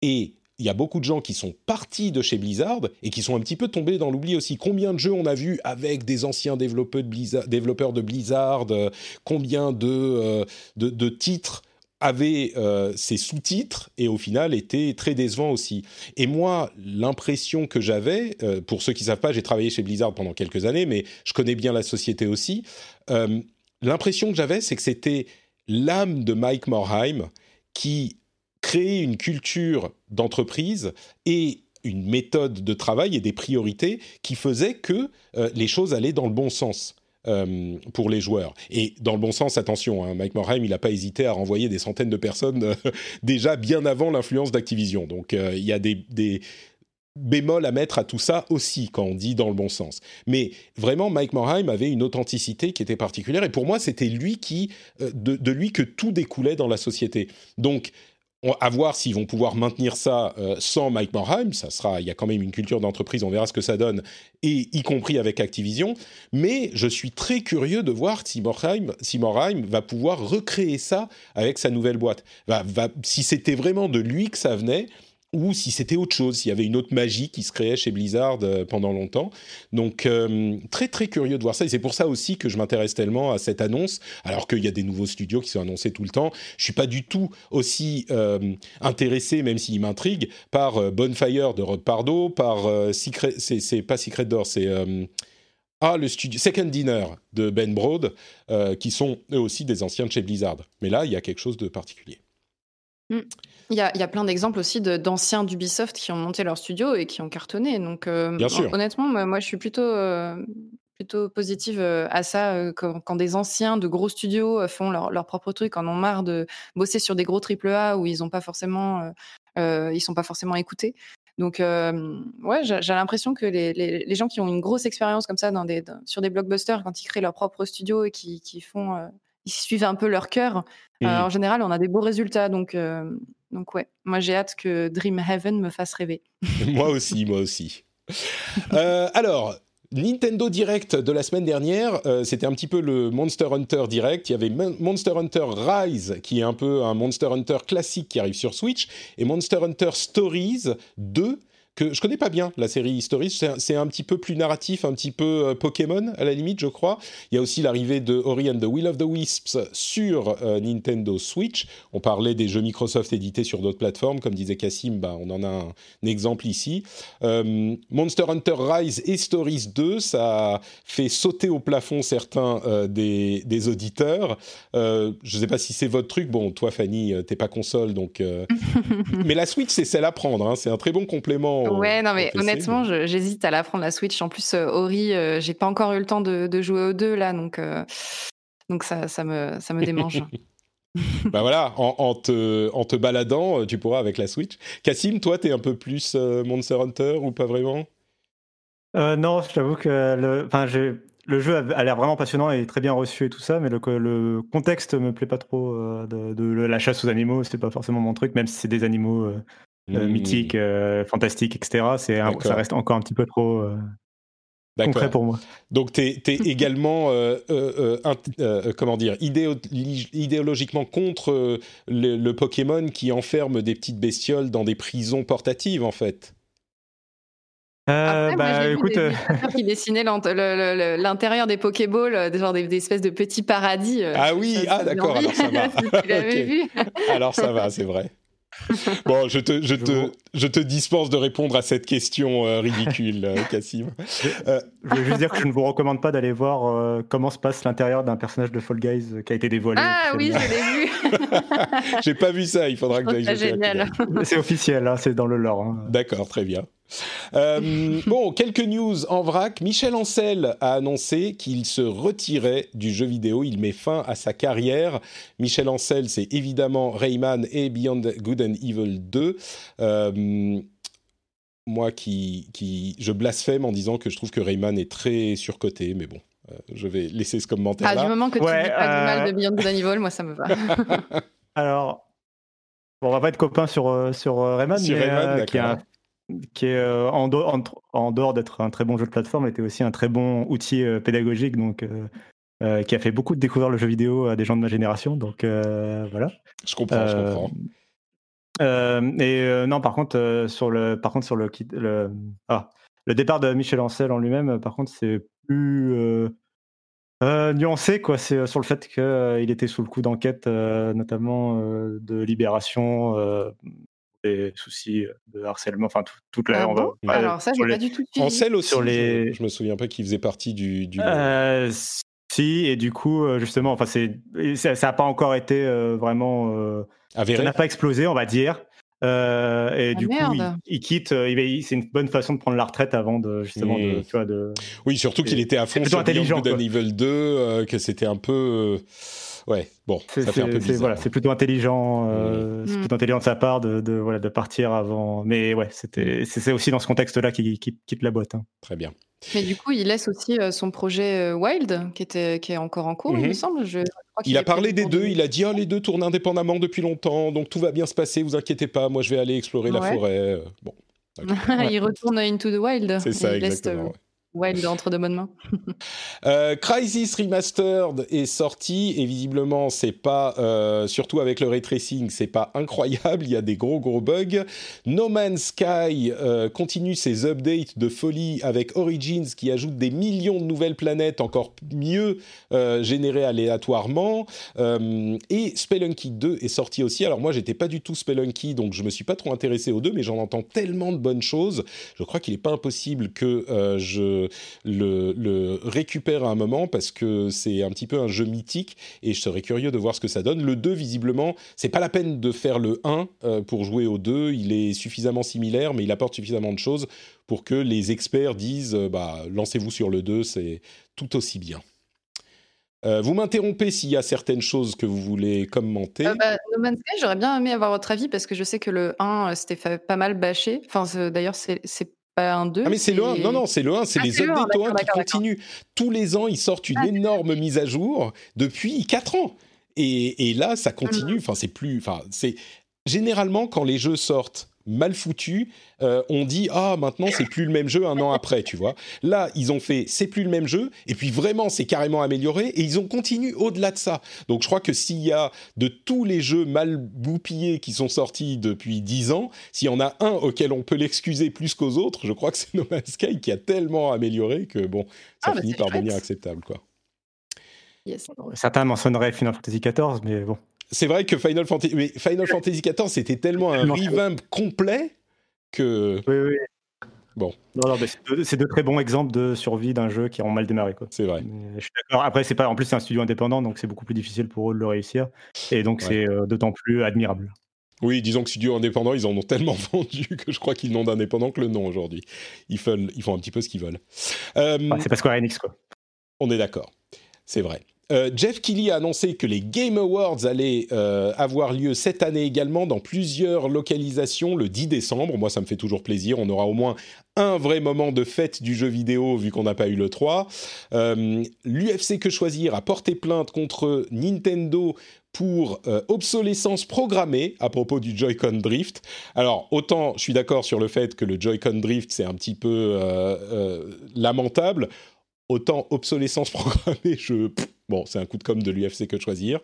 Et il y a beaucoup de gens qui sont partis de chez Blizzard et qui sont un petit peu tombés dans l'oubli aussi. Combien de jeux on a vu avec des anciens développeurs de Blizzard, euh, combien de, euh, de, titres avaient euh, ces sous-titres et au final étaient très décevants aussi. Et moi, l'impression que j'avais, pour ceux qui ne savent pas, j'ai travaillé chez Blizzard pendant quelques années, mais je connais bien la société aussi l'impression que j'avais, c'est que c'était l'âme de Mike Morheim qui créait une culture d'entreprise et une méthode de travail et des priorités qui faisaient que euh, les choses allaient dans le bon sens. Euh, pour les joueurs. Et dans le bon sens, attention, hein, Mike Morheim, il n'a pas hésité à renvoyer des centaines de personnes euh, (laughs) déjà bien avant l'influence d'Activision. Donc il y a des, bémol à mettre à tout ça aussi quand on dit dans le bon sens. Mais vraiment, Mike Morheim avait une authenticité qui était particulière et pour moi, c'était lui qui, euh, de, lui que tout découlait dans la société. Donc, à voir s'ils vont pouvoir maintenir ça euh, sans Mike Morheim. Ça sera, il y a quand même une culture d'entreprise, on verra ce que ça donne, et y compris avec Activision. Mais je suis très curieux de voir si Morheim, si Morheim va pouvoir recréer ça avec sa nouvelle boîte. Va, va, si c'était vraiment de lui que ça venait, ou si c'était autre chose, s'il y avait une autre magie qui se créait chez Blizzard euh, pendant longtemps. Donc euh, très très curieux de voir ça et c'est pour ça aussi que je m'intéresse tellement à cette annonce, alors qu'il y a des nouveaux studios qui sont annoncés tout le temps. Je suis pas du tout aussi euh, intéressé, même s'il m'intrigue, par Bonfire de Rod Pardo, par Secret, c'est pas Secret Door, c'est ah, le studio Second Dinner de Ben Broad, qui sont eux aussi des anciens de chez Blizzard. Mais là, il y a quelque chose de particulier.
Mm. Il y, a, il y a, plein d'exemples aussi d'anciens d'Ubisoft qui ont monté leur studio et qui ont cartonné. Donc, euh, honnêtement, moi, je suis plutôt, euh, plutôt positive euh, à ça quand, des anciens de gros studios font leur, leur, propre truc, en ont marre de bosser sur des gros AAA où ils sont pas forcément, ils sont pas forcément écoutés. Donc, ouais, j'ai l'impression que les, les, les, gens qui ont une grosse expérience comme ça dans des, sur des blockbusters, quand ils créent leur propre studio et qui, qui font ils suivent un peu leur cœur. Mmh. en général, on a des beaux résultats. Donc, donc ouais, moi j'ai hâte que Dream Heaven me fasse rêver. (laughs)
moi aussi, moi aussi. Euh, alors, Nintendo Direct de la semaine dernière, euh, c'était un petit peu le Monster Hunter Direct. Il y avait Monster Hunter Rise, qui est un peu un Monster Hunter classique qui arrive sur Switch, et Monster Hunter Stories 2, que je connais pas bien la série Stories. C'est un, petit peu plus narratif, un petit peu euh, Pokémon à la limite, je crois. Il y a aussi l'arrivée de Ori and the Will of the Wisps sur euh, Nintendo Switch. On parlait des jeux Microsoft édités sur d'autres plateformes, comme disait Cassim, bah, on en a un, exemple ici. Euh, Monster Hunter Rise et Stories 2, ça fait sauter au plafond certains des, des, auditeurs. je ne sais pas si c'est votre truc. Bon, toi, Fanny, t'es pas console, donc. (laughs) mais la Switch, c'est celle à prendre. Hein. C'est un très bon complément
Ouais, non, mais honnêtement, j'hésite à la prendre la Switch. En plus, euh, Ori, euh, j'ai pas encore eu le temps de, jouer aux deux là, donc, euh, donc ça, ça, me, ça me démange. (laughs) (laughs)
bah voilà, en, te, en te baladant, tu pourras avec la Switch. Cassim, toi, t'es un peu plus Monster Hunter ou pas vraiment?
Non, je t'avoue que le, le jeu a, l'air vraiment passionnant et très bien reçu et tout ça, mais le, le contexte me plaît pas trop. de, de, la chasse aux animaux, c'est pas forcément mon truc, même si c'est des animaux euh, mmh. mythique, euh, fantastique, etc. C'est ça reste encore un petit peu trop euh, concret pour moi.
Donc, tu es, (laughs) également, comment dire, idéologiquement contre le, Pokémon qui enferme des petites bestioles dans des prisons portatives, en fait.
Euh,
Après, moi,
bah,
j'ai vu
écoute,
des
euh,
illustrateurs qui (laughs) le- l'intérieur des Pokéballs, euh, des, genre des, des espèces de petits paradis. euh,
Ah oui, ah d'accord, alors ça va. (laughs)
si tu l'avais
Ok.
vu.
Alors ça va, c'est vrai. (laughs) Bon, je te, je te, je te dispense de répondre à cette question euh, ridicule, euh, Cassim. (laughs)
je voulais juste dire que je ne vous recommande pas d'aller voir euh, comment se passe l'intérieur d'un personnage de Fall Guys euh, qui a été dévoilé.
Ah oui, je l'ai vu. (laughs)
J'ai pas vu ça, il faudra
Je
que j'aille.
C'est officiel, hein, c'est dans le lore. hein.
D'accord, très bien. Euh, bon, quelques news en vrac. Michel Ancel a annoncé qu'il se retirait du jeu vidéo. Il met fin à sa carrière. Michel Ancel, c'est évidemment Rayman et Beyond Good and Evil 2. Euh, moi qui, qui, je blasphème en disant que je trouve que Rayman est très surcoté, mais bon, euh, je vais laisser ce
Ah,
commentaire-là.
du moment que tu
Ouais,
dis pas du mal de Beyond Good and Evil, moi ça me va. (laughs)
Alors, bon, on va pas être copains sur, sur Rayman,
Sur
mais,
Rayman,
euh, qui, est un- qui est, euh, en, dehors- en, en dehors d'être un très bon jeu de plateforme, était aussi un très bon outil euh, pédagogique, donc euh, qui a fait beaucoup de découvrir le jeu vidéo à des gens de ma génération. Donc voilà.
Je comprends, je comprends.
et non, par contre, sur le, par contre, sur le, ah, le départ de Michel Ancel en lui-même, par contre, c'est plus nuancé, quoi. C'est sur le fait qu'il était sous le coup d'enquête, notamment de libération, des soucis de harcèlement, enfin tout- toute la.
Ah
on va-
bon?
ouais,
Alors ça, j'ai
les-
pas du tout.
Ancel aussi,
sur les-
je, je me souviens pas qu'il faisait partie du... du...
Euh, si, et du coup, euh, justement, enfin, c'est, ça n'a pas encore été euh, vraiment. euh,
avéré.
Ça n'a pas explosé, on va dire. Euh, et
Ah,
du coup,
merde.
il, il quitte. euh, il- il- c'est une bonne façon de prendre la retraite avant de justement de,
Mm.
tu vois, de.
Oui, surtout qu'il était à fond sur Beyond
intelligent,
Good and
quoi.
Evil 2, euh, que c'était un peu... euh, Ouais, bon,
C'est, voilà, c'est plutôt intelligent. euh, C'est
Mm.
plutôt intelligent de sa part de, de, voilà, de partir avant. Mais ouais, c'était, c'est, aussi dans ce contexte-là qu'il, quitte la boîte. hein.
Très bien.
Mais du coup, il laisse aussi euh, son projet euh, Wild, qui, était, qui est encore en cours, il
Mhm.
me semble. Je, je crois qu'il
Il a parlé des deux, il a dit ah, les deux tournent indépendamment depuis longtemps, donc tout va bien se passer, vous inquiétez pas, moi je vais aller explorer la
Ouais.
forêt. Bon, (laughs)
il retourne Into the Wild.
c'est ça
il laisse
exactement. Ouais.
Wild entre de bonnes mains. (laughs)
Euh, Crisis Remastered est sorti. Et visiblement c'est pas euh, surtout avec le ray tracing c'est pas incroyable. Il y a des gros gros bugs. No Man's Sky euh, continue ses updates de folie avec Origins qui ajoute des millions de nouvelles planètes encore mieux générées aléatoirement. Et Spelunky 2 est sorti aussi. Alors moi j'étais pas du tout Spelunky donc je me suis pas trop intéressé aux deux mais j'en entends tellement de bonnes choses. Je crois qu'il est pas impossible que euh, le, récupère à un moment parce que c'est un petit peu un jeu mythique et je serais curieux de voir ce que ça donne. Le 2, visiblement, c'est pas la peine de faire le 1 euh, pour jouer au 2. Il est suffisamment similaire, mais il apporte suffisamment de choses pour que les experts disent euh, bah, lancez-vous sur le 2, c'est tout aussi bien. Euh, vous m'interrompez s'il y a certaines choses que vous voulez commenter.
Euh, bah, j'aurais bien aimé avoir votre avis parce que je sais que le 1 euh, c'était pas mal bâché. Enfin, d'ailleurs, c'est pas un 2.
Ah mais c'est le 1, non non c'est le 1, c'est
Ah,
les
c'est le 1,
updates au 1
d'accord,
qui continuent. Tous les ans ils sortent une
Ah,
énorme mise à jour depuis 4 ans. Et, et là ça
Mmh.
continue, enfin c'est plus, enfin c'est généralement quand les jeux sortent mal foutus, euh, on dit ah maintenant c'est plus le même jeu un an après, tu vois. Là ils ont fait c'est plus le même jeu et puis vraiment c'est carrément amélioré et ils ont continué au-delà de ça. Donc je crois que s'il y a de tous les jeux mal boupillés qui sont sortis depuis 10 ans, s'il y en a un auquel on peut l'excuser plus qu'aux autres, je crois que c'est No Man's Sky qui a tellement amélioré que bon, ça
Ah, bah,
finit par devenir acceptable quoi.
Yes.
Certains mentionneraient Final Fantasy XIV, mais bon.
C'est vrai que Final Fantasy, mais Final Fantasy XIV c'était tellement un revamp complet que
Oui, oui.
Bon.
Non, non, mais c'est deux, très bons exemples de survie d'un jeu qui ont mal démarré. Quoi.
c'est vrai.
Mais je suis d'accord. Après, c'est pas. En plus, c'est un studio indépendant, donc c'est beaucoup plus difficile pour eux de le réussir. Et donc,
Ouais.
c'est euh, d'autant plus admirable.
Oui, disons que studio indépendant, ils en ont tellement (laughs) vendu que je crois qu'ils n'ont d'indépendant que le nom aujourd'hui. Ils font, ils font un petit peu ce qu'ils veulent. Euh,
c'est pas Square Enix, quoi.
On est d'accord, c'est vrai. Euh, Jeff Keighley a annoncé que les Game Awards allaient euh, avoir lieu cette année également dans plusieurs localisations le 10 décembre. Moi, ça me fait toujours plaisir. On aura au moins un vrai moment de fête du jeu vidéo vu qu'on n'a pas eu le 3. Euh, L'UFC Que Choisir a porté plainte contre Nintendo pour obsolescence programmée à propos du Joy-Con Drift. Alors, autant je suis d'accord sur le fait que le Joy-Con Drift, c'est un petit peu lamentable, autant obsolescence (laughs) programmée, je... Bon, c'est un coup de com' de l'UFC que choisir.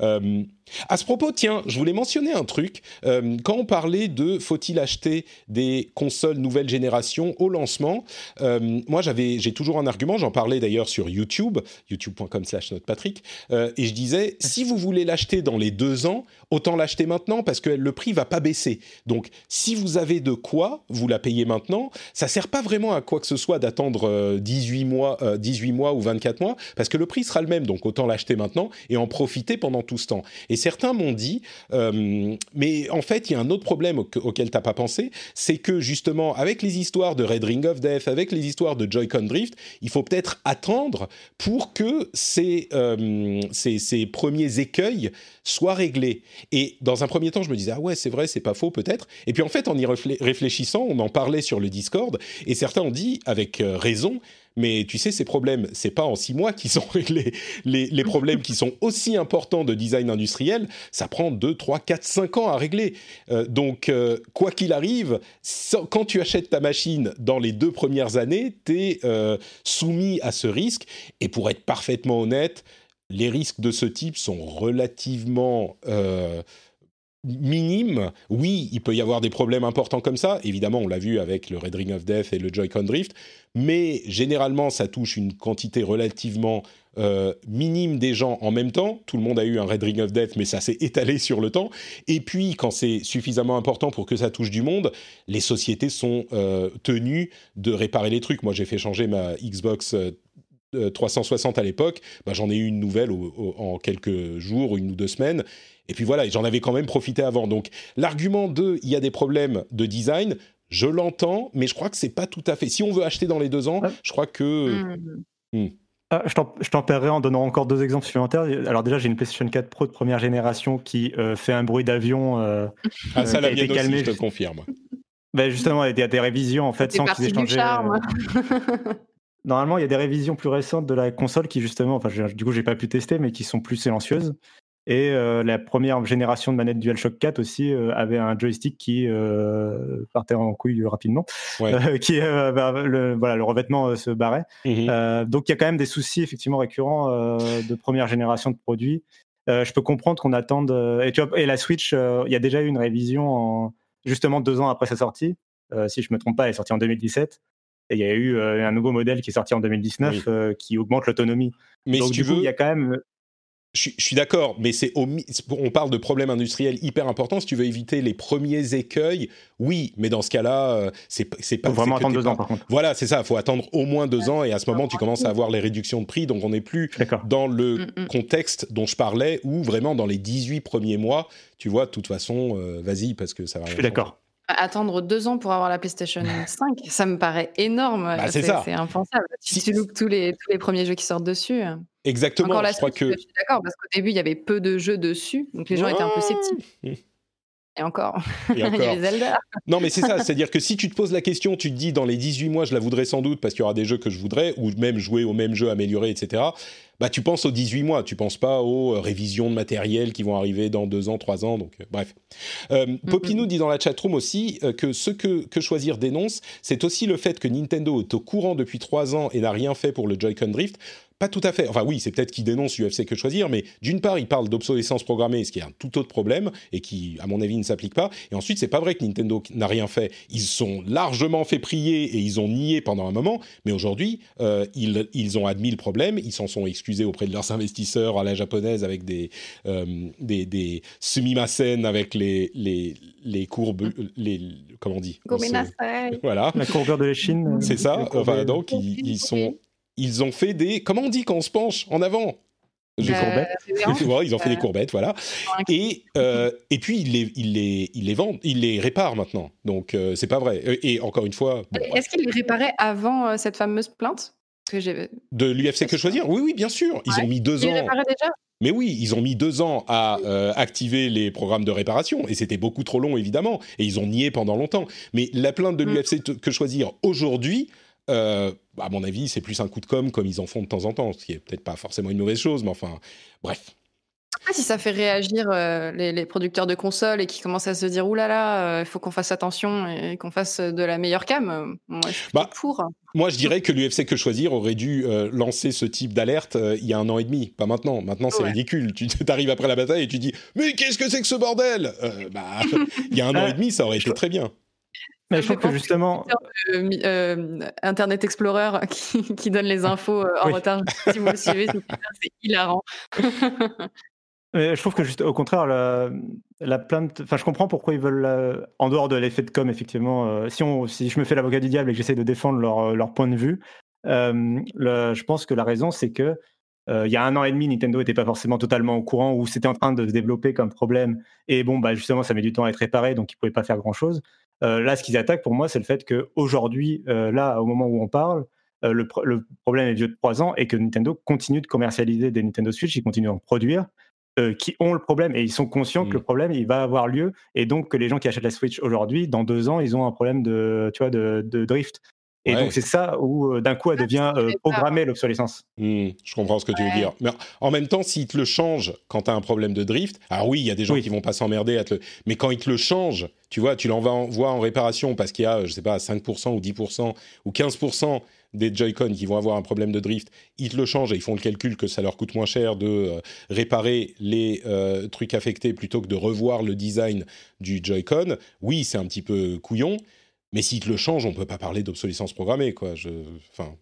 Euh, à ce propos, tiens, je voulais mentionner un truc. Euh, quand on parlait de faut-il acheter des consoles nouvelle génération au lancement, euh, moi j'avais, j'ai toujours un argument. J'en parlais d'ailleurs sur YouTube, youtube.com/slash Patrick, euh, et je disais si vous voulez l'acheter dans les deux ans, autant l'acheter maintenant parce que le prix va pas baisser. Donc, si vous avez de quoi, vous la payez maintenant. Ça sert pas vraiment à quoi que ce soit d'attendre 18 mois, 18 mois ou 24 mois parce que le prix sera le même. Donc, autant l'acheter maintenant et en profiter pendant tout ce temps. Et certains m'ont dit, euh, mais en fait, il y a un autre problème auquel tu n'as pas pensé, c'est que justement, avec les histoires de Red Ring of Death, avec les histoires de Joy-Con Drift, il faut peut-être attendre pour que ces, euh, ces, ces, premiers écueils soient réglés. Et dans un premier temps, je me disais, ah ouais, c'est vrai, c'est pas faux peut-être. Et puis en fait, en y réfléchissant, on en parlait sur le Discord, et certains ont dit, avec euh, raison, mais tu sais, ces problèmes, c'est pas en six mois qu'ils sont réglés. (laughs) Les, problèmes qui sont aussi importants de design industriel, ça prend 2, 3, 4, 5 ans à régler. Euh, donc, euh, quoi qu'il arrive, quand tu achètes ta machine dans les deux premières années, tu es euh, soumis à ce risque. Et pour être parfaitement honnête, les risques de ce type sont relativement minime, oui, il peut y avoir des problèmes importants comme ça. Évidemment, on l'a vu avec le Red Ring of Death et le Joy-Con Drift, mais généralement, ça touche une quantité relativement euh, minime des gens en même temps. Tout le monde a eu un Red Ring of Death, mais ça s'est (laughs) étalé sur le temps. Et puis, quand c'est suffisamment important pour que ça touche du monde, les sociétés sont euh, tenues de réparer les trucs. Moi, j'ai fait changer ma Xbox. 360 euh, à l'époque, bah, j'en ai eu une nouvelle en quelques jours, une ou deux semaines, et puis voilà, j'en avais quand même profité avant. Donc l'argument de il y a des problèmes de design, je l'entends, mais je crois que c'est pas tout à fait. Si on veut acheter dans les deux ans, je crois que.
Hmm. Hmm. Ah, je tempérerai en donnant encore deux exemples supplémentaires. Alors déjà, j'ai une PlayStation 4 Pro de première génération qui euh, fait un bruit d'avion. Euh, (laughs)
ah ça, la vient aussi, je te confirme. (laughs)
Ben justement, il y a des révisions en fait sans qu'ils aient changé. Euh, (laughs) normalement, il y a des révisions plus récentes de la console qui justement, enfin, du coup, j'ai pas pu tester, mais qui sont plus silencieuses. Et euh, la première génération de manette DualShock 4 aussi euh, avait un joystick qui euh, partait en couille rapidement, qui bah, le, voilà le revêtement se barrait. Mhm. donc il y a quand même des soucis effectivement récurrents de première génération de produits. je peux comprendre qu'on attende et, tu vois, et la Switch, il y a déjà eu une révision en, justement deux ans après sa sortie. si je me trompe pas, elle est sortie en 2017. Et il y a eu un nouveau modèle qui est sorti en 2019 qui augmente l'autonomie.
Mais
Donc,
si tu veux,
il y a quand même
je, suis d'accord, mais c'est on parle de problèmes industriels hyper importants. Si tu veux éviter les premiers écueils, oui, mais dans ce cas-là, euh, c'est c'est pas.
Faut vraiment attendre deux ans, par contre.
Voilà, c'est ça. Il faut attendre au moins deux ans, et à ce moment, tu commences à avoir les réductions de prix. Donc, on n'est plus dans le mm, mm. contexte dont je parlais, ou vraiment dans les 18 premiers mois. Tu vois, de toute façon, euh, vas-y, parce que ça va.
Je suis d'accord.
Attendre deux ans pour avoir la PlayStation (laughs) 5, ça me paraît énorme.
Bah, c'est ça.
C'est impensable. Si, tu loupes tous les, tous les premiers jeux qui sortent dessus.
Exactement.
Encore
je crois que.
Je suis d'accord, parce qu'au début, il y avait peu de jeux dessus, donc les gens étaient un peu sceptiques. Mmh. Et encore. Et encore. (laughs) il y avait Zelda.
Non, mais c'est ça. C'est-à-dire que si tu te poses la question, tu te dis dans les 18 mois, je la voudrais sans doute parce qu'il y aura des jeux que je voudrais, ou même jouer au même jeu amélioré, etc. Bah, tu penses aux 18 mois, tu penses pas aux euh, révisions de matériel qui vont arriver dans 2 ans, 3 ans. Donc, euh, bref. Euh, mm-hmm. nous dit dans la chatroom aussi que ce que, que Choisir dénonce, c'est aussi le fait que Nintendo est au courant depuis 3 ans et n'a rien fait pour le Joy-Con Drift. Pas tout à fait. Enfin oui, c'est peut-être qu'il dénonce UFC que choisir, mais d'une part, il parle d'obsolescence programmée, ce qui est un tout autre problème et qui, à mon avis, ne s'applique pas. Et ensuite, c'est pas vrai que Nintendo n'a rien fait. Ils sont largement fait prier et ils ont nié pendant un moment, mais aujourd'hui, euh, ils, ils, ont admis le problème, ils s'en sont excusés auprès de leurs investisseurs à la japonaise avec des, euh, des, des semi-macènes avec les, les, les courbes, les, comment on dit? (laughs)
Voilà. La courbure de la Chine.
C'est ça. Enfin, donc, ils, ils sont ils ont fait des. Comment on dit quand on se penche en avant?
Des courbettes. (laughs)
ils ont fait des courbettes, voilà. Et, euh, et puis, ils les, ils, les, ils les vendent, ils les réparent maintenant. Donc, euh, c'est pas vrai. Euh, et encore une fois.
Est-ce qu'ils les réparaient avant cette fameuse plainte?
Que De l'UFC Que Choisir? Oui, oui, bien sûr. Ils ont mis deux ans.
déjà
mais oui, ils ont mis deux ans à activer les programmes de réparation et c'était beaucoup trop long évidemment et ils ont nié pendant longtemps. Mais la plainte de mm. l'UFC que choisir aujourd'hui, euh, à mon avis, c'est plus un coup de com' comme ils en font de temps en temps, ce qui est peut-être pas forcément une mauvaise chose, mais enfin, bref.
Pas si ça fait réagir les, producteurs de consoles et qui commencent à se dire oulala, là là, il faut qu'on fasse attention et qu'on fasse de la meilleure cam. Moi, je suis bah, pour.
Moi, je dirais que l'UFC Que Choisir aurait dû lancer ce type d'alerte il y a un an et demi, pas maintenant. Maintenant, c'est ridicule. Tu (laughs) arrives après la bataille et tu dis Mais qu'est-ce que c'est que ce bordel? Bah, il y a un an et demi, ça aurait été très bien.
Mais je trouve que justement.
Euh, Internet Explorer (laughs) qui, donne les infos euh, en retard. Si vous le suivez, c'est (laughs) hilarant.
Je trouve que juste au contraire, la, la plainte. Enfin, je comprends pourquoi ils veulent, en dehors de l'effet de com, effectivement. Euh, si, on, si je me fais l'avocat du diable et que j'essaie de défendre leur, leur, point de vue, je pense que la raison, c'est que il y a un an et demi, Nintendo n'était pas forcément totalement au courant ou c'était en train de se développer comme problème. Et bon, bah justement, ça met du temps à être réparé, donc ils ne pouvaient pas faire grand-chose. Euh, là, ce qu'ils attaquent pour moi, c'est le fait qu'aujourd'hui, euh, là, au moment où on parle, euh, le, problème est vieux de 3 ans et que Nintendo continue de commercialiser des Nintendo Switch, ils continuent d'en produire, qui ont le problème et ils sont conscients que le mmh. problème il va avoir lieu et donc que les gens qui achètent la Switch aujourd'hui, dans deux ans, ils ont un problème de, tu vois, de, de drift. Et donc c'est ça où d'un coup elle devient programmée l'obsolescence.
Mmh, je comprends ce que tu veux dire. Mais en même temps, s'ils te le changent quand tu as un problème de drift, alors oui, il y a des gens qui vont pas s'emmerder à te le... Mais quand ils te le changent, tu vois, tu l'envoies en réparation parce qu'il y a, je sais pas, 5% ou 10% ou 15% des Joy-Con qui vont avoir un problème de drift, ils te le changent et ils font le calcul que ça leur coûte moins cher de réparer les trucs affectés plutôt que de revoir le design du Joy-Con. Oui, c'est un petit peu couillon, mais s'il te le change, on peut pas parler d'obsolescence programmée, quoi. Je, enfin,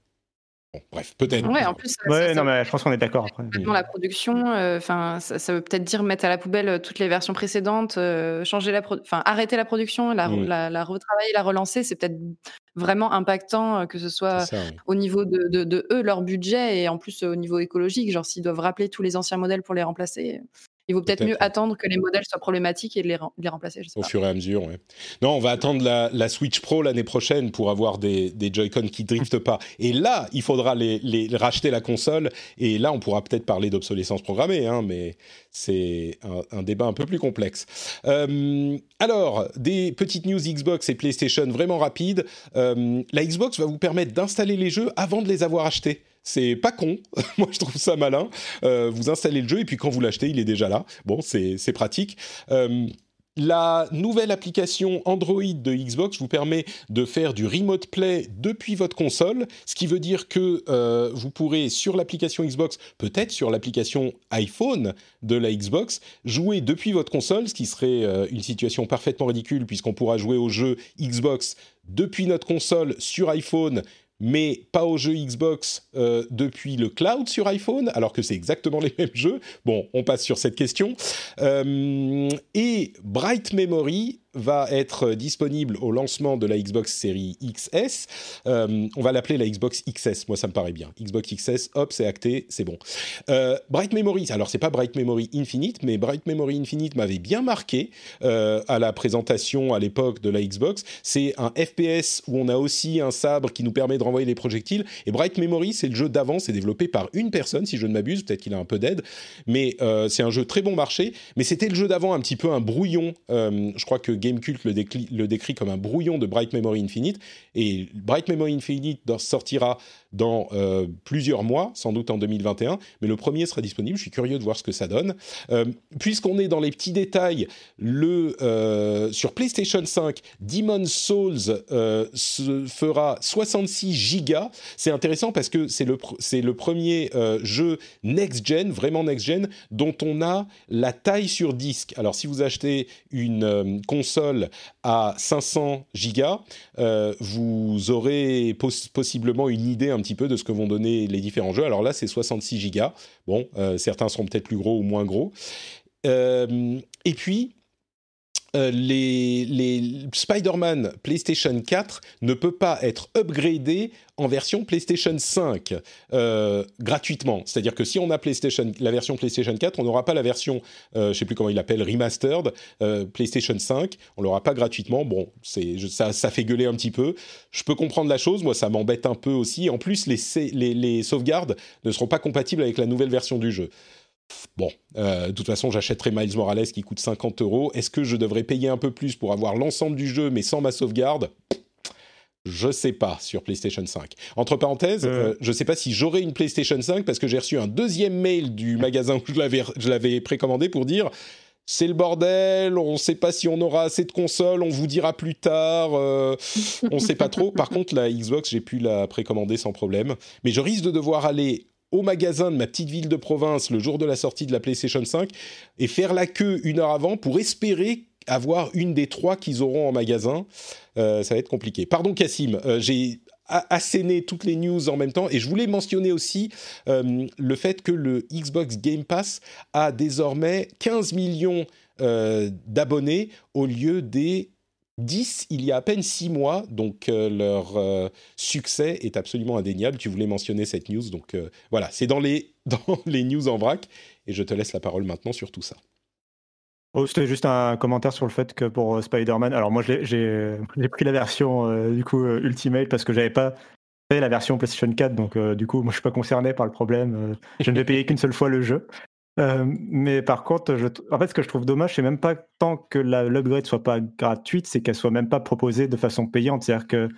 bref, peut-être.
Ouais, en plus,
ouais, non, mais je pense qu'on est d'accord après.
La production, euh, enfin, ça, veut peut-être dire mettre à la poubelle euh, toutes les versions précédentes, euh, changer la, enfin, arrêter la production, la, mm. la, retravailler, la relancer, c'est peut-être vraiment impactant, que ce soit au niveau de, de, de, eux, leur budget, et en plus au niveau écologique, genre s'ils doivent rappeler tous les anciens modèles pour les remplacer il vaut peut-être mieux attendre que les modèles soient problématiques et de les, remplacer.
Au fur et à mesure, oui. Non, on va attendre la, Switch Pro l'année prochaine pour avoir des, Joy-Con qui driftent pas. Et là, il faudra les, racheter la console. Et là, on pourra peut-être parler d'obsolescence programmée, hein, mais c'est un, débat un peu plus complexe. Euh, alors, des petites news Xbox et PlayStation vraiment rapides. Euh, la Xbox va vous permettre d'installer les jeux avant de les avoir achetés. C'est pas con, (laughs) moi je trouve ça malin. Euh, vous installez le jeu et puis quand vous l'achetez, il est déjà là. Bon, c'est pratique. Euh, la nouvelle application Android de Xbox vous permet de faire du remote play depuis votre console, ce qui veut dire que euh, vous pourrez sur l'application Xbox, peut-être sur l'application iPhone de la Xbox, jouer depuis votre console, ce qui serait une situation parfaitement ridicule puisqu'on pourra jouer au jeu Xbox depuis notre console sur iPhone mais pas aux jeux Xbox euh, depuis le cloud sur iPhone, alors que c'est exactement les (laughs) mêmes jeux. Bon, on passe sur cette question. Euh, et Bright Memory va être disponible au lancement de la Xbox Series XS. Euh, on va l'appeler la Xbox XS, moi ça me paraît bien. Xbox XS, hop, c'est acté, c'est bon. Euh, Bright Memory, alors c'est pas Bright Memory Infinite, mais Bright Memory Infinite m'avait bien marqué euh, à la présentation à l'époque de la Xbox. C'est un FPS où on a aussi un sabre qui nous permet de renvoyer les projectiles. Et Bright Memory, c'est le jeu d'avant, c'est développé par une personne, si je ne m'abuse, peut-être qu'il a un peu d'aide, mais c'est un jeu très bon marché. Mais c'était le jeu d'avant, un petit peu un brouillon. je crois que Gamecult le, le, décrit comme un brouillon de Bright Memory Infinite. Et Bright Memory Infinite sortira dans euh, plusieurs mois, sans doute en 2021, mais le premier sera disponible. Je suis curieux de voir ce que ça donne. Euh, puisqu'on est dans les petits détails, le, euh, sur PlayStation 5, Demon's Souls se fera 66 gigas. C'est intéressant parce que c'est le, c'est le premier jeu next-gen, vraiment next-gen, dont on a la taille sur disque. Alors si vous achetez une console à 500 gigas, vous aurez possiblement une idée petit peu de ce que vont donner les différents jeux. Alors là, c'est 66 gigas. Bon, euh, certains seront peut-être plus gros ou moins gros. Euh, et puis, euh, les, Spider-Man PlayStation 4 ne peut pas être upgradé en version PlayStation 5 euh, gratuitement. C'est-à-dire que si on a la version PlayStation 4, on n'aura pas la version, euh, je ne sais plus comment il l'appelle, remastered PlayStation 5. On l'aura pas gratuitement. Bon, ça, fait gueuler un petit peu. Je peux comprendre la chose. Moi, ça m'embête un peu aussi. En plus, les sauvegardes ne seront pas compatibles avec la nouvelle version du jeu. Bon, euh, de toute façon, j'achèterai Miles Morales qui coûte 50 euros. Est-ce que je devrais payer un peu plus pour avoir l'ensemble du jeu mais sans ma sauvegarde? Je sais pas sur PlayStation 5. Entre parenthèses,
Euh.
euh, je sais pas si j'aurai une PlayStation 5 parce que j'ai reçu un deuxième mail du magasin où je l'avais, précommandé pour dire c'est le bordel, on sait pas si on aura assez de consoles, on vous dira plus tard, euh, on sait pas trop. Par contre, la Xbox, j'ai pu la précommander sans problème. Mais je risque de devoir aller au magasin de ma petite ville de province le jour de la sortie de la PlayStation 5 et faire la queue une heure avant pour espérer avoir une des trois qu'ils auront en magasin. Euh, ça va être compliqué. Pardon Cassim, euh, j'ai asséné toutes les news en même temps et je voulais mentionner aussi euh, le fait que le Xbox Game Pass a désormais 15 millions d'abonnés au lieu des 10 il y a à peine 6 mois, donc euh, leur euh, succès est absolument indéniable. Tu voulais mentionner cette news, donc euh, voilà, c'est dans les, (laughs) dans les news en vrac, et je te laisse la parole maintenant sur tout ça.
Oh, C'était juste un commentaire sur le fait que pour Spider-Man, alors moi j'ai pris la version du coup Ultimate parce que j'avais pas fait la version PlayStation 4, donc du coup moi je suis pas concerné par le problème. je ne vais payer qu'une seule fois le jeu. Euh, mais par contre, je, en fait, ce que je trouve dommage, c'est même pas tant que la- l'upgrade soit pas gratuite, c'est qu'elle soit même pas proposée de façon payante. C'est-à-dire que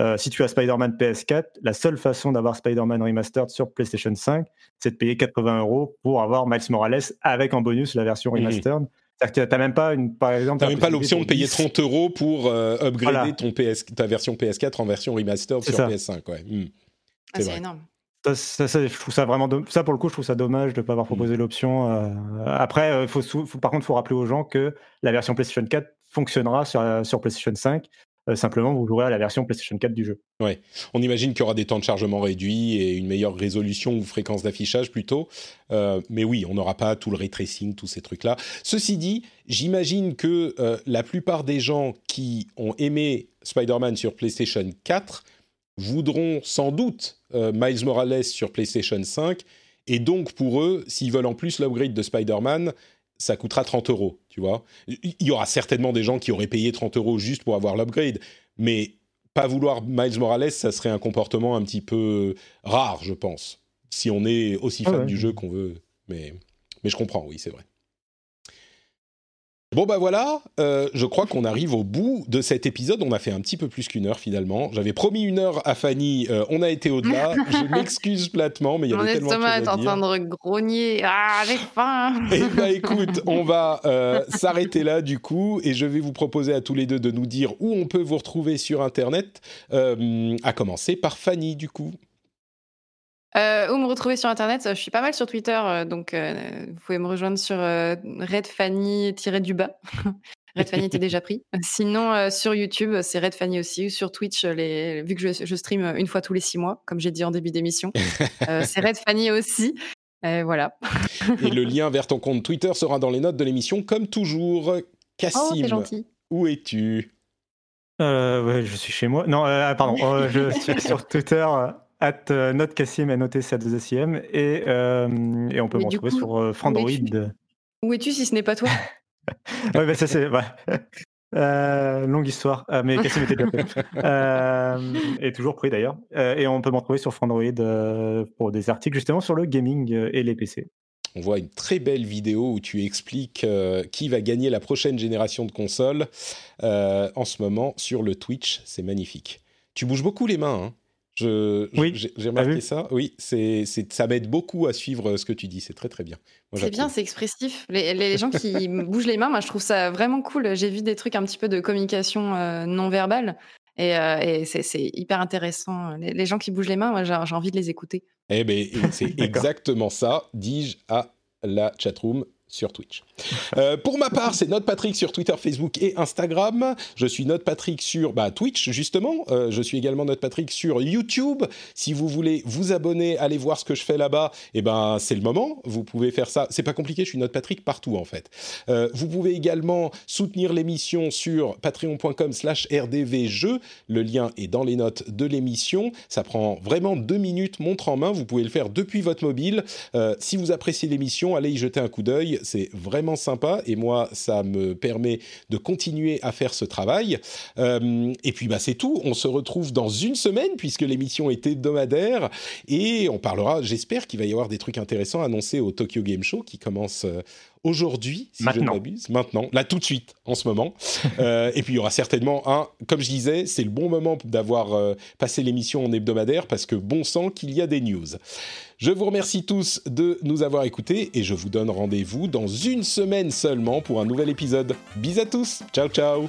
euh, si tu as Spider-Man PS4, la seule façon d'avoir Spider-Man Remastered sur PlayStation 5, c'est de payer 80 euros pour avoir Miles Morales avec en bonus la version
Mhm.
remastered. C'est-à-dire que tu n'as même pas, une, par exemple.
T'as même pas l'option de payer
10.
30 euros pour euh, upgrader
Voilà.
ton PS, ta version PS4 en version remastered sur
ça.
PS5. Ouais. Hmm.
Ah,
C'est
énorme.
Ça, je trouve ça vraiment ça pour le coup je trouve ça dommage de ne pas avoir proposé l'option euh, après euh, faut, sou- faut- par contre il faut rappeler aux gens que la version PlayStation 4 fonctionnera sur, euh, sur PlayStation 5 Euh, simplement vous jouerez à la version PlayStation 4 du jeu
On imagine qu'il y aura des temps de chargement réduits et une meilleure résolution ou fréquence d'affichage plutôt. Euh, mais oui, on n'aura pas tout le ray tracing, tous ces trucs-là. Ceci dit, j'imagine que la plupart des gens qui ont aimé Spider-Man sur PlayStation 4 voudront sans doute euh, Miles Morales sur PlayStation 5. Et donc, pour eux, s'ils veulent en plus l'upgrade de Spider-Man, ça coûtera 30 euros, tu vois. Il y aura certainement des gens qui auraient payé 30 euros juste pour avoir l'upgrade, mais pas vouloir Miles Morales, ça serait un comportement un petit peu rare, je pense, si on est aussi
Ah
fan
ouais.
du jeu qu'on veut. Mais, mais je comprends, oui, c'est vrai. Bon bah voilà, euh, je crois qu'on arrive au bout de cet épisode. On a fait un petit peu plus qu'une heure finalement. J'avais promis une heure à Fanny, euh, on a été au-delà. je (laughs) m'excuse platement, mais il y
Mon
avait tellement de
estomac
choses
est
à
en
dire.
train de grogner. Ah, j'ai faim.
Eh ben écoute, on va euh, s'arrêter là du coup et je vais vous proposer à tous les deux de nous dire où on peut vous retrouver sur Internet, à commencer par Fanny du coup.
Euh, où me retrouver sur Internet Je suis pas mal sur Twitter, euh, donc euh, vous pouvez me rejoindre sur euh, Red (laughs) Fanny était déjà pris. Sinon, euh, sur YouTube, c'est Red Fanny aussi. Ou sur Twitch, les... vu que je, je stream une fois tous les six mois, comme j'ai dit en début d'émission, (laughs) euh, c'est Red Fanny aussi. Euh, voilà.
Et le lien vers ton compte Twitter sera dans les notes de l'émission comme toujours.
Oh,
Cassim,
c'est gentil.
où es-tu?
Euh, ouais, je suis chez moi. Non, euh, pardon. euh, je suis sur Twitter, euh, at euh, notecassim, N-O-T-C-A-2-S-I-M, et, euh, et on peut me retrouver
coup,
sur euh, Frandroid.
où es-tu
ouais,
Où es-tu si ce n'est pas toi? (laughs)
Bah, ça c'est. ouais. (laughs) Euh, longue histoire, euh, mais Cassim était déjà fait. (laughs) Euh, et toujours pris d'ailleurs. Euh, et on peut me retrouver sur Frandroid euh, pour des articles justement sur le gaming euh, et les PC.
On voit une très belle vidéo où tu expliques euh, qui va gagner la prochaine génération de consoles euh, en ce moment sur le Twitch. C'est magnifique. Tu bouges beaucoup les mains. Hein? Je,
Oui,
j'ai
t'as
remarqué ça. Oui, c'est, ça m'aide beaucoup à suivre ce que tu dis. C'est très très bien.
C'est bien, c'est expressif. Les, les gens qui (laughs) bougent les mains, moi je trouve ça vraiment cool. J'ai vu des trucs un petit peu de communication euh, non verbale et, euh, et c'est hyper intéressant. Les, les gens qui bougent les mains, moi j'ai envie de les écouter.
Eh ben, c'est (laughs) exactement ça, dis-je à la chatroom sur Twitch. Euh, pour ma part, c'est Note Patrick sur Twitter, Facebook et Instagram. Je suis Note Patrick sur bah, Twitch, justement. Euh, je suis également Note Patrick sur YouTube. Si vous voulez vous abonner, aller voir ce que je fais là-bas, eh ben, c'est le moment. Vous pouvez faire ça. C'est pas compliqué, je suis Note Patrick partout, en fait. Euh, vous pouvez également soutenir l'émission sur patreon.com slash rdvjeux. Le lien est dans les notes de l'émission. Ça prend vraiment deux minutes, montre en main. Vous pouvez le faire depuis votre mobile. Si vous appréciez l'émission, allez y jeter un coup d'œil. C'est vraiment sympa et moi, ça me permet de continuer à faire ce travail. Euh, et puis, bah, c'est tout. On se retrouve dans une semaine puisque l'émission est hebdomadaire et on parlera, j'espère qu'il va y avoir des trucs intéressants annoncés au Tokyo Game Show qui commence euh, aujourd'hui, si je ne m'abuse, maintenant, là tout de suite, en ce moment. (laughs) euh, et puis il y aura certainement un, comme je disais, c'est le bon moment d'avoir euh, passé l'émission en hebdomadaire parce que bon sang qu'il y a des news. Je vous remercie tous de nous avoir écoutés et je vous donne rendez-vous dans une semaine seulement pour un nouvel épisode. Bis à tous, ciao ciao